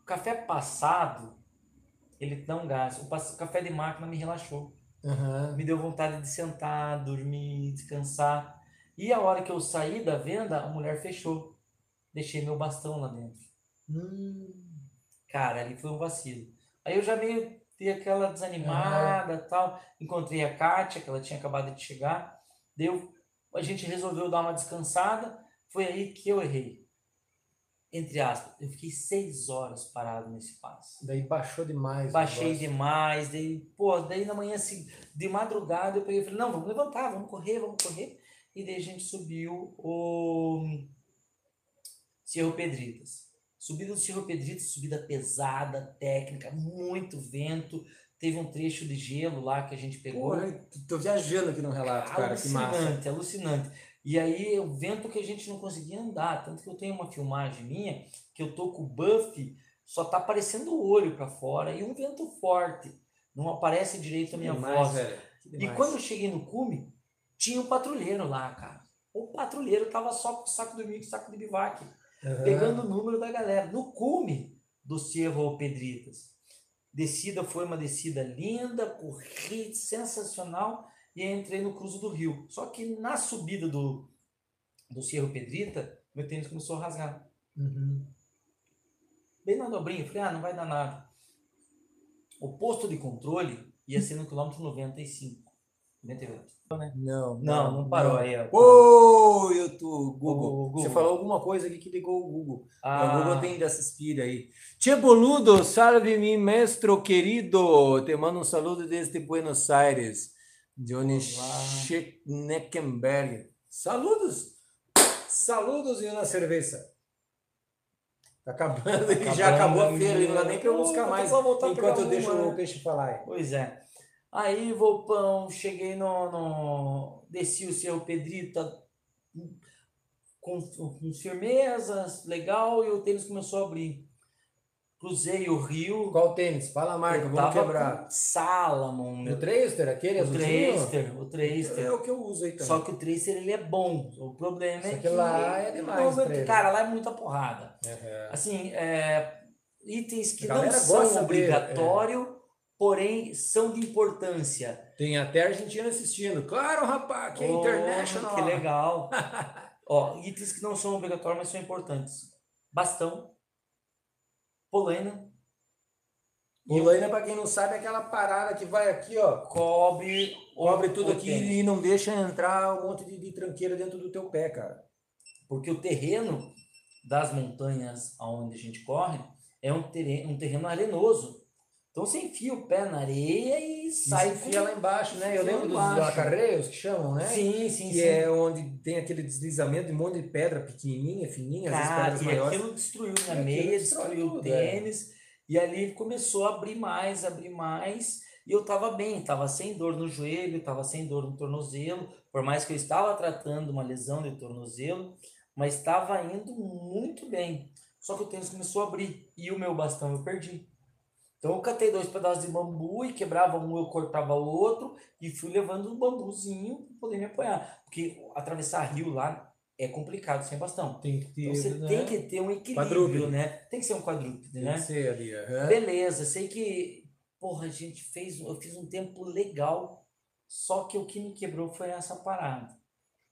o café passado, ele não gás. O café de máquina me relaxou. Aham. Me deu vontade de sentar, dormir, descansar. E a hora que eu saí da venda, a mulher fechou. Deixei meu bastão lá dentro. Hum, Cara, ali foi um vacilo. Aí eu já meio dei aquela desanimada tal. Encontrei a Kátia, que ela tinha acabado de chegar. Deu, a gente resolveu dar uma descansada. Foi aí que eu errei. Entre aspas, eu fiquei seis horas parado nesse passo. daí baixou demais. Baixei demais, daí, pô, daí na manhã assim, de madrugada eu peguei e falei, não, vamos levantar, vamos correr, vamos correr. E daí a gente subiu o Cerro Pedritas. Subida do Cerro Pedritas, subida pesada, técnica, muito vento. Teve um trecho de gelo lá que a gente pegou. Porra, tô viajando aqui no relato, cara, que massa. alucinante, alucinante. E aí o vento que a gente não conseguia andar, tanto que eu tenho uma filmagem minha que eu tô com o buff, só tá aparecendo o olho para fora e um vento forte. Não aparece direito a minha Demais, voz. velho. E quando eu cheguei no cume, tinha um patrulheiro lá, cara. O patrulheiro tava só com o saco dormindo, com o saco de bivac, Aham. pegando o número da galera. No cume do Cerro Pedritas. Descida foi uma descida linda, corri, sensacional, e entrei no Cruzo do Rio. Só que na subida do, do Cerro Pedrita, meu tênis começou a rasgar. Uhum. Bem na dobrinha, falei, ah, não vai dar nada. O posto de controle ia ser no quilômetro 95, 98. Não, Não, não parou aí, ó. Ô, YouTube, Google. Google. Você falou alguma coisa aqui que ligou o Google. Ah, O Google tem dessas pira aí. Che boludo, salve mi maestro querido. Te mando um saludo desde Buenos Aires. Johnny. Schneckenberg. Saludos. Saludos e uma cerveja. Tá acabando, e já acabou a feira, não dá nem pra eu buscar mais enquanto eu deixo o né? peixe falar. aí. Pois é. Aí, Volpão, cheguei no, no. Desci o Cerro Pedrita com, com firmezas, legal, e o tênis começou a abrir. Cruzei o rio. Qual tênis? Fala a marca, vamos quebrar. Salomon, meu. O Tracer, aquele O azulzinho? Tracer, o Tracer. É o que eu uso aí também. Só que o Tracer ele é bom. O problema Só é que que. lá é demais, Tracer. cara, lá é muita porrada. Aham. Assim, é, itens que não são de- obrigatório, porém são de importância. Tem até argentino assistindo. Claro, rapaz, que é Oh, international. Que legal. Ó, itens que não são obrigatórios, mas são importantes. Bastão, polaina, Polaina, pra quem não sabe, é aquela parada que vai aqui, ó. cobre, Cobre tudo aqui tênis. e não deixa entrar um monte de, de tranqueira dentro do teu pé, cara. Porque o terreno das montanhas aonde a gente corre é um terreno, um terreno arenoso. Então você enfia o pé na areia e sai enfia lá embaixo, né? Eu lembro dos acarreios que chamam, né? Sim, sim, que sim. é onde tem aquele deslizamento de um monte de pedra pequenininha, fininha, às Cara, vezes e pedras maiores. aquilo destruiu minha meia, destruiu o é. tênis. E ali começou a abrir mais, abrir mais. E eu tava bem, tava sem dor no joelho, tava sem dor no tornozelo. Por mais que eu estava tratando uma lesão de tornozelo, mas estava indo muito bem. Só que o tênis começou a abrir e o meu bastão eu perdi. Então eu catei dois pedaços de bambu e quebrava um, eu cortava o outro e fui levando um bambuzinho para poder me apoiar. Porque atravessar rio lá é complicado sem bastão. Tem que ter, Então você né? tem que ter um equilíbrio, Quadrúpede. né? Tem que ser um quadrúpede, Tem né? que ser ali, aham. Beleza, sei que, porra, a gente fez, eu fiz um tempo legal, só que o que me quebrou foi essa parada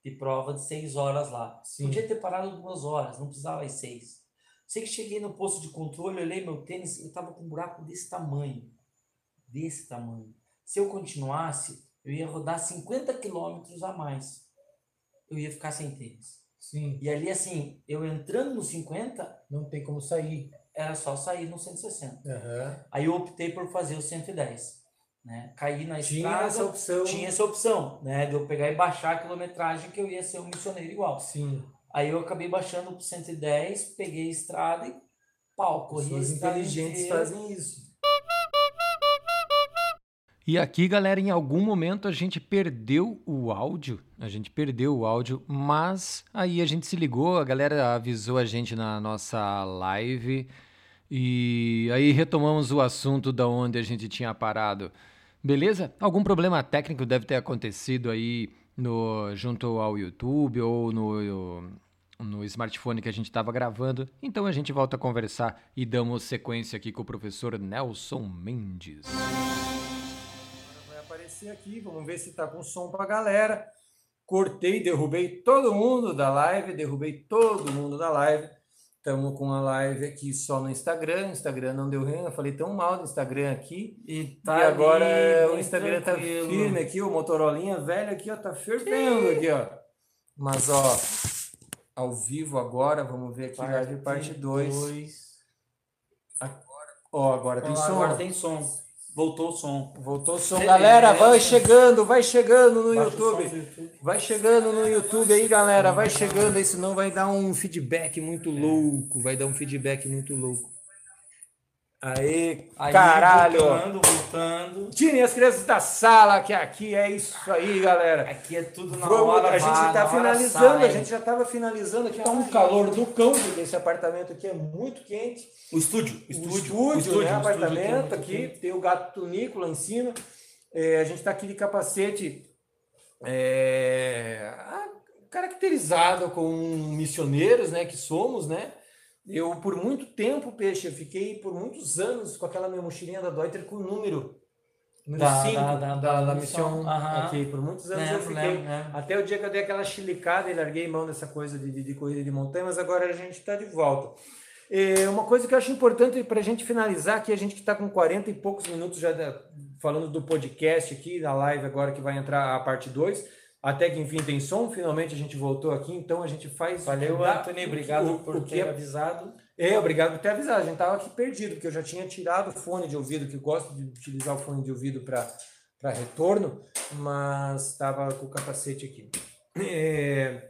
de prova de seis horas lá. Sim. Podia ter parado duas horas, não precisava ir seis. Sei que cheguei no posto de controle, olhei meu tênis, eu tava com um buraco desse tamanho, desse tamanho. Se eu continuasse, eu ia rodar 50 quilômetros a mais. Eu ia ficar sem tênis. Sim, E ali, assim, eu entrando no 50, não tem como sair. era só sair no 160. Aham. Aí eu optei por fazer o 110. né? Caí na Tinha estrada, essa opção. tinha essa opção, né? De eu pegar e baixar a quilometragem que eu ia ser um missioneiro igual. Sim. Aí eu acabei baixando pro 110, peguei a estrada e pau, corri estrada inteligentes inteira. fazem isso. E aqui, galera, em algum momento a gente perdeu o áudio. A gente perdeu o áudio, mas aí a gente se ligou, a galera avisou a gente na nossa live e aí retomamos o assunto da onde a gente tinha parado. Beleza? Algum problema técnico deve ter acontecido aí no junto ao YouTube ou no no smartphone que a gente estava gravando. Então a gente volta a conversar e damos sequência aqui com o professor Nelson Mendes. Vai aparecer aqui, vamos ver se tá com som pra galera. Cortei, derrubei todo mundo da live, derrubei todo mundo da live. Estamos com a live aqui só no Instagram. O Instagram não deu renda, falei tão mal do Instagram aqui. E, e agora ali, o Instagram tá tranquilo. firme aqui, o Motorolinha velho aqui, ó, tá fervendo aqui, ó. Mas, ó, ao vivo agora, vamos ver aqui, live parte 2. dois. Ó, agora tem Ó, som. Agora tem som. Voltou o som. Voltou o som. Beleza. Galera, vai chegando, vai chegando no YouTube. YouTube. Vai chegando no YouTube aí, galera. Vai chegando aí, senão vai dar um feedback muito louco. Vai dar um feedback muito louco. Aê, Aí, caralho! Voltando, voltando. Tirem as crianças da sala, que aqui é isso aí, galera. Aqui é tudo na Vamos, hora. a gente vai, tá finalizando, sai. a gente já tava finalizando aqui. Tá um calor do cão, porque esse apartamento aqui é muito quente. O estúdio. O estúdio, né? apartamento aqui, tem o gato tunico lá em cima. É, a gente está aqui de capacete é, caracterizado com missioneiros, né? Que somos, né? Eu, por muito tempo, Peixe, eu fiquei por muitos anos com aquela minha mochilinha da Deuter com o número. Número Da- 5 da- da, da- da, da missão missão, aqui. Por muitos anos eu fiquei. Até o dia que eu dei aquela chilicada e larguei mão dessa coisa de, de, de corrida de montanha, mas agora a gente está de volta. É, uma coisa que eu acho importante para a gente finalizar, que a gente que está com 40 e poucos minutos já da- falando do podcast aqui, na live agora que vai entrar a parte 2, até que enfim tem som, finalmente a gente voltou aqui, então a gente faz... Valeu, dá- Anthony. Obrigado o- por o ter que é avisado. é, obrigado por ter avisado. A gente estava aqui perdido, porque eu já tinha tirado o fone de ouvido, que eu gosto de utilizar o fone de ouvido para retorno, mas estava com o capacete aqui.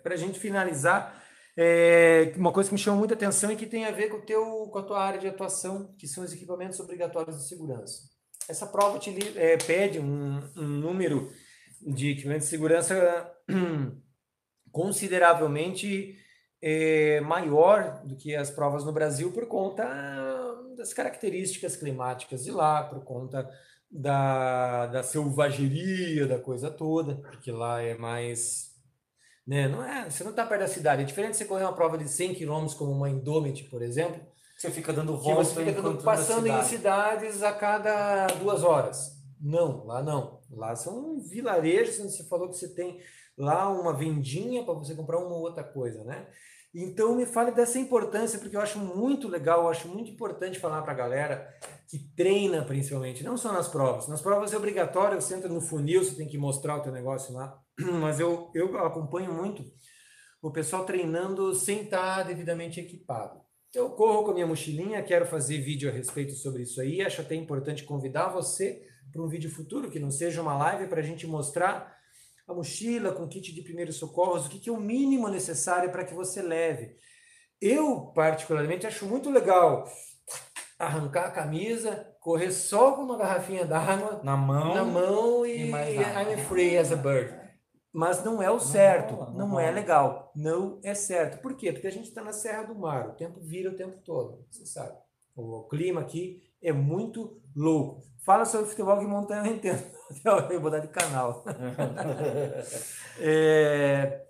para a gente finalizar, é, uma coisa que me chamou muita atenção e que tem a ver com, o teu, com a tua área de atuação, que são os equipamentos obrigatórios de segurança. Essa prova te, é, pede um, um número de equipamentos de segurança consideravelmente é, maior do que as provas no Brasil por conta das características climáticas de lá, por conta da, da selvageria da coisa toda, porque lá é mais. Né, não é, você não está perto da cidade. É diferente de você correr uma prova de 100 km como uma Indomit, por exemplo, Você fica dando volta você fica dando- passando na em cidade. cidades a cada duas horas. Não, lá não. Lá são vilarejos onde você falou que você tem lá uma vendinha para você comprar uma ou outra coisa, né? Então me fale dessa importância, porque eu acho muito legal, eu acho muito importante falar para a galera que treina principalmente, não só nas provas. Nas provas é obrigatório, você entra no funil, você tem que mostrar o teu negócio lá. Mas eu, eu acompanho muito o pessoal treinando sem estar devidamente equipado. Eu corro com a minha mochilinha, quero fazer vídeo a respeito sobre isso aí. Acho até importante convidar você para um vídeo futuro, que não seja uma live, para a gente mostrar a mochila com kit de primeiros socorros, o que, que é o mínimo necessário para que você leve. Eu, particularmente, acho muito legal arrancar a camisa, correr só com uma garrafinha d'água Na mão. na mão e, e. I'm free as a bird. Mas não é o certo, rola, não, não é legal, não é certo. Por quê? Porque a gente está na Serra do Mar, o tempo vira o tempo todo, você sabe. O clima aqui é muito louco. Fala sobre futebol que montanha eu entendo. Eu vou mudar de canal. É,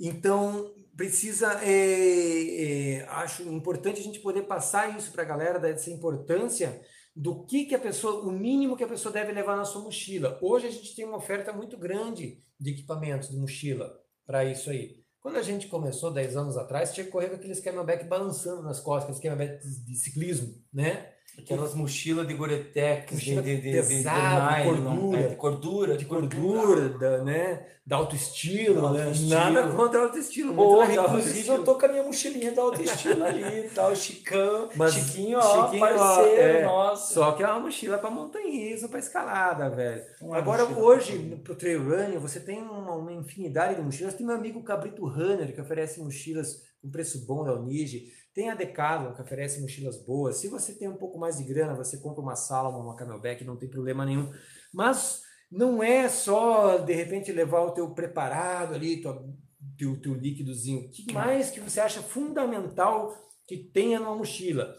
então, precisa. é, é, acho importante a gente poder passar isso para a galera, dessa importância do que, que a pessoa, o mínimo que a pessoa deve levar na sua mochila. Hoje a gente tem uma oferta muito grande de equipamentos de mochila para isso aí. Quando a gente começou 10 anos atrás, tinha que correr com aqueles camelback balançando nas costas, aqueles camelback de de ciclismo, né? Aquelas mochilas de Goretex, de, Mochila de, de, de, pesada, de nylon, gordura. é, de gordura, de gordura, da, né? Da autoestilo, Da né? Nada contra autoestilo. Pô, muito legal a inclusive autoestilo. eu tô com a minha mochilinha da autoestima ali tal, Chicão, Mas Chiquinho, ó, Chiquinho, ó, parceiro, é, nossa. Só que é uma mochila para montanhismo, para escalada, velho. Não é Agora, hoje, pro trail running, você tem uma, uma infinidade de mochilas. Tem meu amigo Cabrito Runner, que oferece mochilas com preço bom da Unige. Tem a Decathlon, que oferece mochilas boas. Se você tem um pouco mais de grana, você compra uma Salomon, uma Camelback, não tem problema nenhum. Mas não é só, de repente, levar o teu preparado ali, tua, teu, teu líquidozinho. O que mais que você acha fundamental que tenha numa mochila?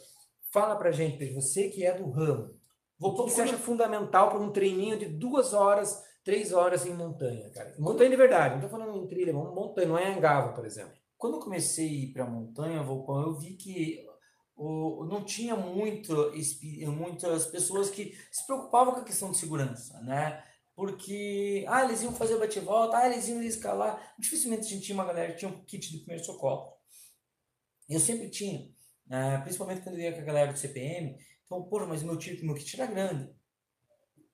Fala pra gente, Pedro, você que é do ramo. O que, que você acha fundamental para um treininho de duas horas, três horas em montanha, cara? Montanha de verdade, não tô falando em trilha, montanha, não é Angava, por exemplo. Quando eu comecei a ir para a montanha, Volcão, eu vi que o, não tinha muito, muitas pessoas que se preocupavam com a questão de segurança, né? Porque, ah, eles iam fazer bate-volta, ah, eles iam escalar. Dificilmente a gente tinha uma galera que tinha um kit de primeiro socorro. Eu sempre tinha, né? principalmente quando eu ia com a galera do CPM. Então, porra, mas meu, tiro, meu kit era grande.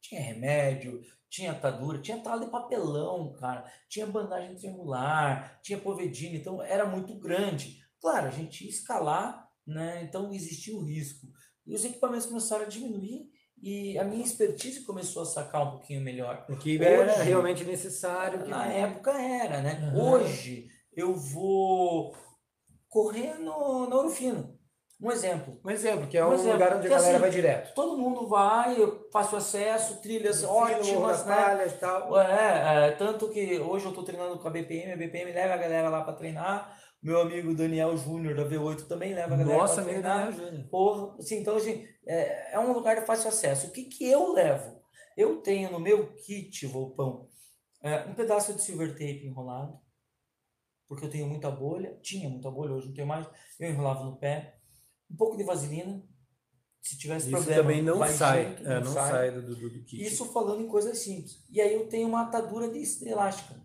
Tinha remédio, tinha atadura, tinha tala de papelão, cara, tinha bandagem triangular, tinha povedina, então era muito grande. Claro, a gente ia escalar, né? Então existia o risco. E os equipamentos começaram a diminuir e a minha expertise começou a sacar um pouquinho melhor. O que era Hoje- realmente necessário. que- Na época era, né? Aham. Hoje eu vou correr no, no Ouro Fino. Um exemplo. Um exemplo, que é Um um exemplo, lugar onde a galera assim, vai direto. Todo mundo vai, eu faço acesso, trilhas ótimas, né? Palhas, tal. É, é, tanto que hoje eu estou treinando com a BPM, a BPM leva a galera lá para treinar. Meu amigo Daniel Júnior da V8 também leva a galera Nossa, para amigo treinar. Daniel Júnior. Porra, assim, então assim, é, é um lugar de fácil acesso. O que que eu levo? Eu tenho no meu kit, Volpão, é, um pedaço de silver tape enrolado, porque eu tenho muita bolha, tinha muita bolha, hoje não tenho mais, eu enrolava no pé, um pouco de vaselina, se tivesse Isso problema, também não sai. junto, é, não sai do, do, do kit. isso falando em coisas simples. E aí eu tenho uma atadura de elástica.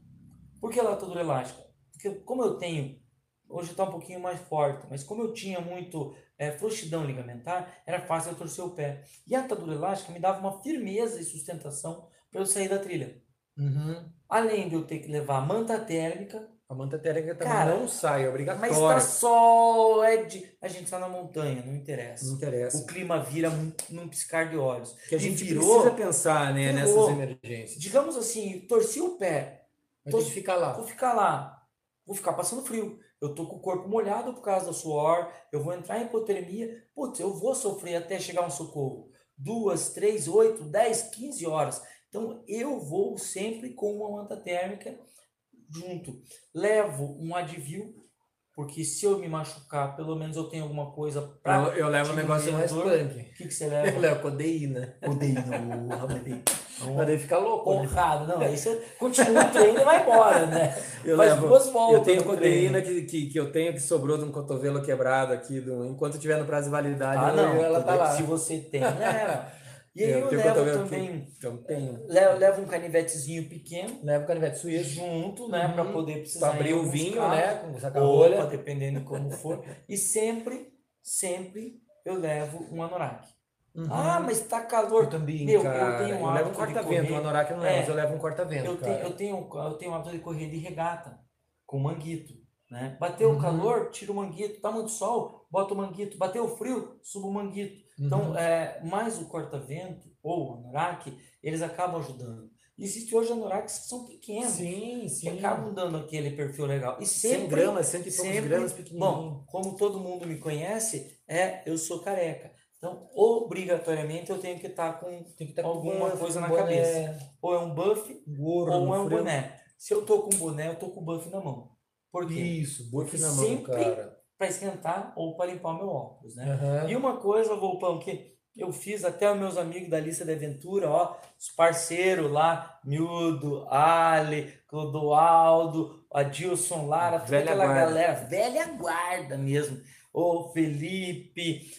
Por que é atadura elástica? Porque como eu tenho, hoje está um pouquinho mais forte, mas como eu tinha muito é, frouxidão ligamentar, era fácil eu torcer o pé. E a atadura elástica me dava uma firmeza e sustentação para eu sair da trilha. Uhum. Além de eu ter que levar manta térmica, A manta térmica também Cara, não sai, é mas obrigatório. tá sol, é de... a gente está na montanha, não interessa. Não interessa. O clima vira num, piscar de olhos. que a gente virou- precisa pensar né, virou. nessas emergências. Digamos assim, torci o pé, Mas tô- que ficar lá. Vou ficar lá, vou ficar passando frio. Eu tô com o corpo molhado por causa do suor, eu vou entrar em hipotermia. Putz, eu vou sofrer até chegar um socorro. Duas, três, oito, dez, quinze horas. Então eu vou sempre com uma manta térmica junto. Levo um Advil, porque se eu me machucar, pelo menos eu tenho alguma coisa pra. Eu, eu levo um negócio mais punk. O que, que você Eu leva? levo codeína. Odeio, não, daí ficar louco. né? Porrada, não, aí você continua o treino e vai embora, né? Eu Faz levo. duas voltas Eu tenho codeína que, que, que eu tenho que sobrou de um cotovelo quebrado aqui. Do, enquanto estiver no prazo de validade, Ah, eu- não, ela tá lá. Se você tem, leva. E aí eu tenho levo também, Então levo, levo um canivetezinho pequeno Levo canivete suíço. junto, né, para Uhum. poder precisar Pra abrir o vinho, casos. né? Com saca-rolha. dependendo de como for. E sempre, sempre eu levo um anorak. Uhum. Ah, mas tá calor. Eu também, Meu, cara. eu tenho um eu levo um corta-vento. O anorak eu não levo, É. mas eu levo um corta-vento, Eu tenho, eu, tenho, eu tenho hábito de correr de regata, com manguito. Né? Bateu Uhum. o calor, tira o manguito. Tá muito sol, bota o manguito. Bateu o frio, suba o manguito. Então, Uhum. é, mais o corta-vento ou o anorak, eles acabam ajudando. Existe hoje anoraks que são pequenos, Sim, que sim. acabam dando aquele perfil legal. E 100 sempre, gramas, 100 e poucos gramas pequenininho. bom, como todo mundo me conhece, é eu sou careca. Então, obrigatoriamente eu tenho que estar com tem que estar alguma buff, coisa com na boné, cabeça. ou é um buff Gorro, ou é um boné. Se eu tô com boné, eu tô com o buff na mão. Por quê? Isso, buff Porque na mão, cara. Para esquentar ou para limpar o meu óculos, né? Aham. E uma coisa, Volpão, que eu fiz até os meus amigos da lista de aventura, ó, os parceiros lá, Miúdo, Ale, Clodoaldo, Adilson Lara, toda Velha aquela guarda. galera, velha guarda mesmo. Ô, Felipe,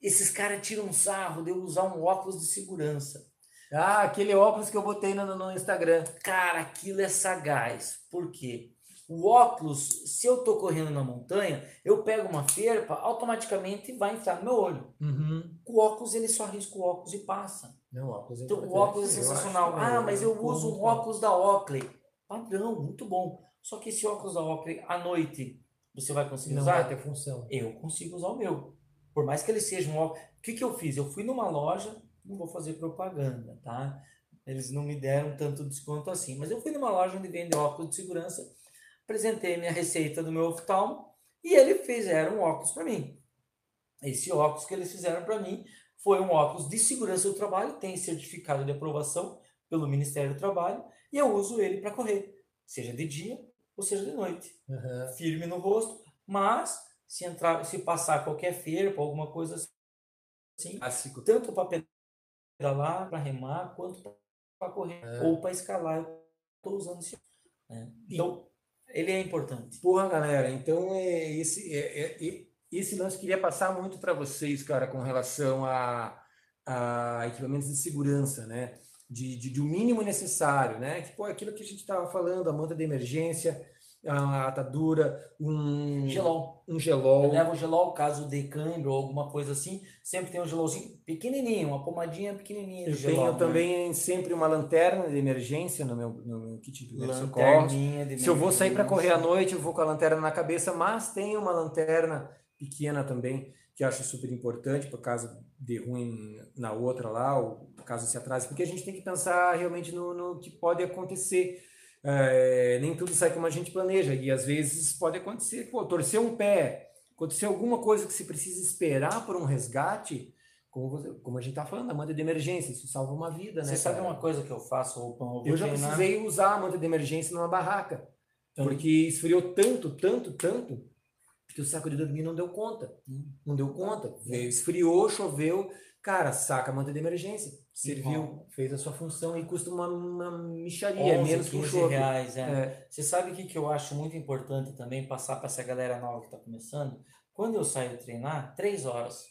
esses caras tiram um sarro de eu usar um óculos de segurança. Ah, aquele óculos que eu botei no, no Instagram. Cara, aquilo é sagaz. Por quê? O óculos, se eu tô correndo na montanha, eu pego uma ferpa, automaticamente vai entrar no meu olho. Uhum. O óculos, ele só risca o óculos e passa. Não, óculos é Então, o óculos é sensacional. também, ah, mas eu uso um óculos da Oakley. Padrão, muito bom. Só que esse óculos da Oakley, à noite, você vai conseguir Não usar? vai ter função. Eu consigo usar o meu. Por mais que ele seja um óculos. O que, que eu fiz? Eu fui numa loja, não vou fazer propaganda, tá? Eles não me deram tanto desconto assim. Mas eu fui numa loja onde vende óculos de segurança, apresentei minha receita do meu oftalmo e eles fizeram um óculos para mim. Esse óculos que eles fizeram para mim foi um óculos de segurança do trabalho, tem certificado de aprovação pelo Ministério do Trabalho e eu uso ele para correr, seja de dia ou seja de noite Uhum. firme no rosto, mas se entrar, se passar qualquer ferpa, alguma coisa assim, Clássico. tanto para pedalar, para remar, quanto para correr É. ou para escalar, eu estou usando esse. né? Então, ele é importante. Porra, galera, então é esse, é, é- esse lance queria passar muito para vocês, cara, com relação a, a equipamentos de segurança, né? De, de, de o mínimo necessário, né? Que, pô, aquilo que a gente estava falando, a manta de emergência, a atadura, um Gelol. um gelol. levo o gelol, caso de câmbio ou alguma coisa assim, sempre tem um gelolzinho pequenininho, uma pomadinha pequenininha Eu gelol. tenho né? também sempre uma lanterna de emergência no meu, no meu kit de primeiros socorros. Se eu vou sair para correr à noite, eu vou com a lanterna na cabeça, mas tem uma lanterna pequena também, que acho super importante, por caso de ruim na outra lá, ou caso se atrase, porque a gente tem que pensar realmente no, no que pode acontecer. É, nem tudo sai como a gente planeja, e às vezes pode acontecer, pô, torcer um pé, acontecer alguma coisa que se precisa esperar por um resgate, como, como a gente tá falando, a manta de emergência, isso salva uma vida, né? Você sabe cara? uma coisa que eu faço, Roupão? vou Eu já precisei usar a manta de emergência numa barraca. Então- Porque esfriou tanto, tanto, tanto, que o saco de dormir não deu conta. Hum. Não deu conta. Veio, esfriou, choveu. Cara, saca a manta de emergência. Serviu, fez a sua função e custa uma, uma micharia, é 11, menos que um 15 chope. reais, é. É. Você sabe o que, que eu acho muito importante também passar para essa galera nova que está começando? Quando eu saio treinar, três horas,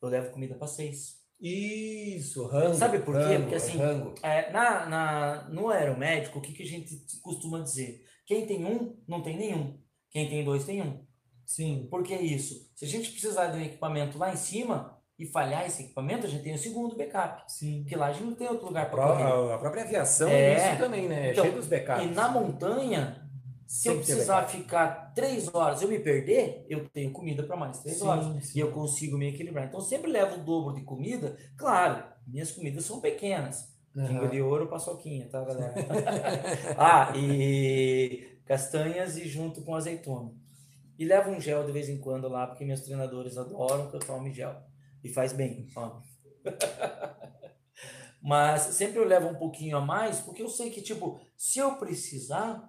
eu levo comida para seis. Isso, rango. Sabe por quê? rango, Porque, assim, rango. É, na, na, no aeromédico, o que, que a gente costuma dizer? Quem tem um, não tem nenhum. Quem tem dois, tem um. Sim. Por que isso? Se a gente precisar de um equipamento lá em cima e falhar esse equipamento, a gente tem o segundo backup. Sim. Porque lá a gente não tem outro lugar para correr. a própria aviação É. é isso também, né? É Então, cheio dos backups. E na montanha, se eu que ter precisar ficar três horas, eu me perder, eu tenho comida para mais três Sim, horas. sim. E eu consigo me equilibrar. Então, eu sempre levo o dobro de comida. Claro, minhas comidas são pequenas. Aham. de ouro, paçoquinha, tá, galera? ah, e castanhas e junto com azeitona. E levo um gel de vez em quando lá, porque meus treinadores adoram que eu tome gel. E faz bem. Mas sempre eu levo um pouquinho a mais, porque eu sei que, tipo, se eu precisar,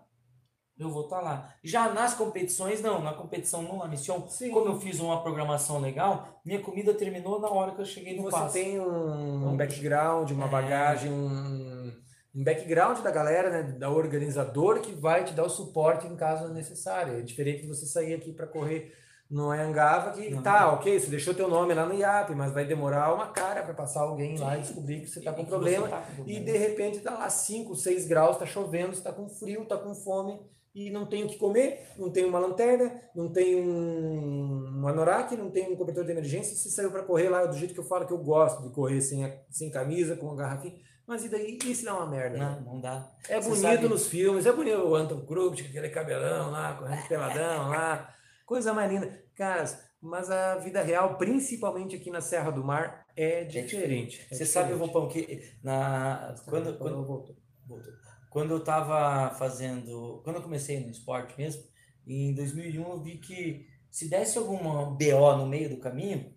eu vou estar lá. Já nas competições, não. Na competição não, na mission, Sim. como eu fiz uma programação legal, minha comida terminou na hora que eu cheguei no Você passo. tem um, um background, uma É. bagagem, um, um background da galera, né, da organizador que vai te dar o suporte em caso necessário. É diferente de você sair aqui para correr no Angava que Não. tá, ok, você deixou teu nome lá no IAP, mas vai demorar uma cara para passar alguém lá e descobrir que você tá E com problema. tá com E problema. de repente tá lá 5, 6 graus, tá chovendo, você tá com frio, tá com fome e não tem o que comer, não tem uma lanterna, não tem um, um anorak, não tem um cobertor de emergência, você saiu para correr lá do jeito que eu falo que eu gosto de correr sem, a- sem camisa, com uma garrafinha. Mas e daí? E se dá uma merda? né? Não, não dá. É Você bonito sabe- nos filmes, é bonito o Anton Krug, aquele cabelão lá, correndo peladão lá, coisa mais linda. Caras, mas a vida real, principalmente aqui na Serra do Mar, é diferente. é Você sabe, diferente. Roupão, que na, quando, quando, voltou. voltou. quando eu tava fazendo. Quando eu comecei no esporte mesmo, em 2001 eu vi que se desse alguma BO no meio do caminho,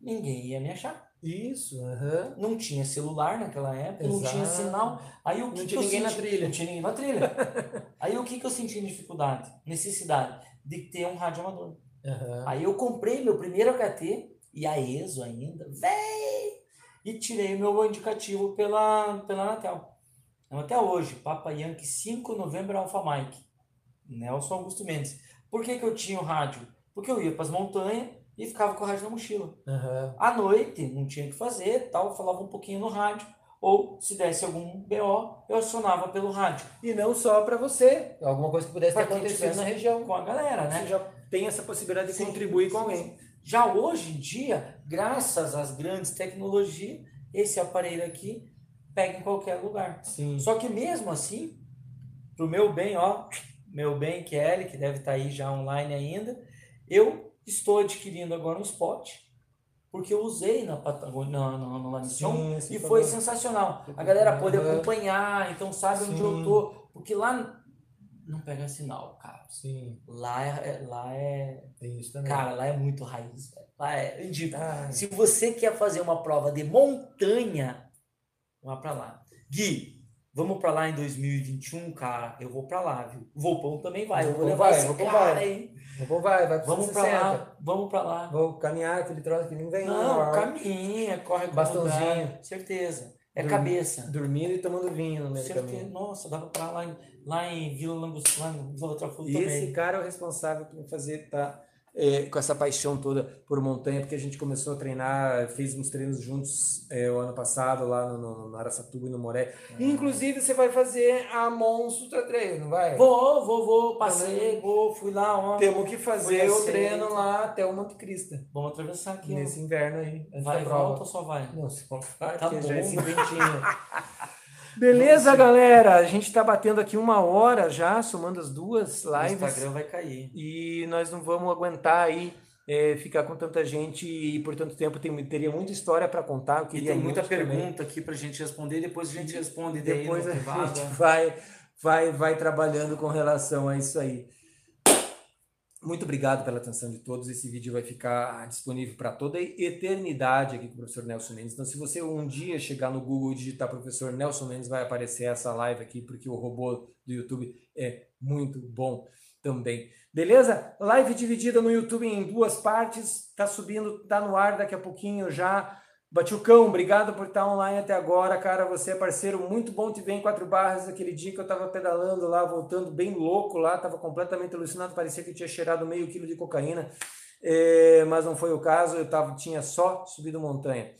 ninguém ia me achar. Isso, aham. Não tinha celular naquela época, não tinha Exato. sinal. Aí o que Não que tinha eu ninguém na senti? trilha. Não tinha ninguém na trilha. Aí o que, que eu senti de dificuldade? Necessidade de ter um rádio amador. Aham. Aí eu comprei meu primeiro HT e a ESO ainda, véi! E tirei meu indicativo pela, pela Anatel. Então, até hoje, Papa Yankee 5 Novembro Alpha Mike. Nelson Augusto Mendes. Por que, que eu tinha o rádio? Porque eu ia para as montanhas e ficava com o rádio na mochila. aham. À noite, não tinha o que fazer, tal, falava um pouquinho no rádio, ou se desse algum BO, eu acionava pelo rádio. E não só para você, alguma coisa que pudesse acontecido tivesse na região. Com a galera, né? Você já tem essa possibilidade de Sim, contribuir com sim, alguém. Já hoje em dia, graças às grandes tecnologias, esse aparelho aqui pega em qualquer lugar. Sim. Só que mesmo assim, pro meu bem, ó, meu bem Kelly, que deve estar aí já online ainda, eu estou adquirindo agora um spot, porque eu usei na Patagônia, na, na, na Sim, sim, e foi favor. sensacional. A galera pôde acompanhar, então sabe onde eu Sim. tô, porque lá não pega sinal, cara. Sim, Lá é, lá é, tem isso também. cara, lá é muito raiz, velho. Lá é, eu digo, Ah, se você quer fazer uma prova de montanha, vá pra lá. Gui, vamos pra lá em 2021, cara? Eu vou pra lá, viu? O Volpão também vai. Eu vou Volpão levar vai, esse Volpão cara, vai. hein? Vou, vai, vai pro Vamos pra 160. lá, vamos pra lá. Vou caminhar aquele troço que nem vem. Não, caminha, corre com Bastãozinho. lugar, Certeza. É Dormi- cabeça. Dormindo e tomando vinho no meio do caminho. Nossa, dava pra lá em, lá em Vila Langostura, lá em Vila Outra E esse cara é o responsável por fazer estar com essa paixão toda por montanha, porque a gente começou a treinar, fez uns treinos juntos é, o ano passado lá no, no, no Araçatuba e no Moré. Inclusive, você vai fazer a Monstro Trail, não vai? Vou, vou, vou, passei, vou, fui lá ontem. Temos que fazer o treino lá até o Monte Crista, Vamos atravessar aqui. ó. nesse inverno aí, antes Vai da e prova. volta ou só vai? Não, só vai, Tá porque já é bom. Beleza, galera? A gente tá batendo aqui uma hora já, somando as duas O lives. Instagram vai cair. E nós não vamos aguentar aí é, ficar com tanta gente e por tanto tempo. Tem, teria muita história para contar. E tem muita muito também. pergunta aqui pra gente responder, depois a gente responde Depois a privado. gente vai, vai, vai trabalhando com relação a isso aí. Muito obrigado pela atenção de todos. Esse vídeo vai ficar disponível para toda a eternidade aqui com o professor Nelson Mendes. Então, se você um dia chegar no Google e digitar professor Nelson Mendes, vai aparecer essa live aqui, porque o robô do YouTube é muito bom também. Beleza? Live dividida no YouTube em duas partes. Tá subindo, tá no ar daqui a pouquinho já. Batiucão, obrigado por estar online até agora, cara. Você é parceiro, muito bom te ver em Quatro Barras. Aquele dia que eu tava pedalando lá, voltando bem louco lá, tava completamente alucinado, parecia que tinha cheirado meio quilo de cocaína, É, mas não foi o caso, eu tava, tinha só subido montanha.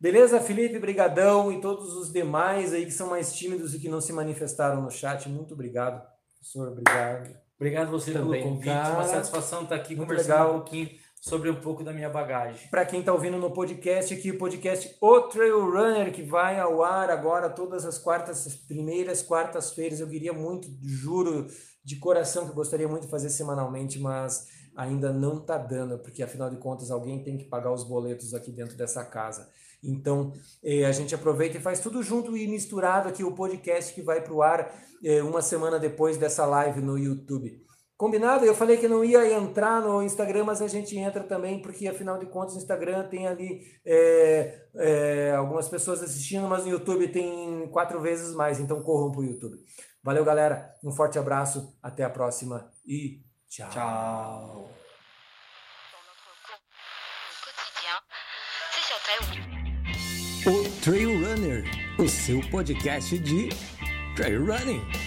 Beleza, Felipe, brigadão e todos os demais aí que são mais tímidos e que não se manifestaram no chat, muito obrigado. Professor, obrigado. Obrigado você Também, pelo convite. cara. Uma satisfação estar aqui Muito conversando legal. um pouquinho sobre um pouco da minha bagagem. Para quem está ouvindo no podcast aqui, o podcast O Trail Runner, que vai ao ar agora todas as quartas, as primeiras quartas-feiras. Eu queria muito, juro de coração que eu gostaria muito de fazer semanalmente, mas ainda não está dando, porque afinal de contas alguém tem que pagar os boletos aqui dentro dessa casa. Então eh, a gente aproveita e faz tudo junto e misturado aqui o podcast que vai para o ar eh, uma semana depois dessa live no YouTube. Combinado? Eu falei que não ia entrar no Instagram, mas a gente entra também, porque afinal de contas o Instagram tem ali é, é, algumas pessoas assistindo, mas no YouTube tem quatro vezes mais, então corram pro YouTube. Valeu, galera. Um forte abraço, até a próxima e tchau. Tchau. O Trail Runner, o seu podcast de trail running.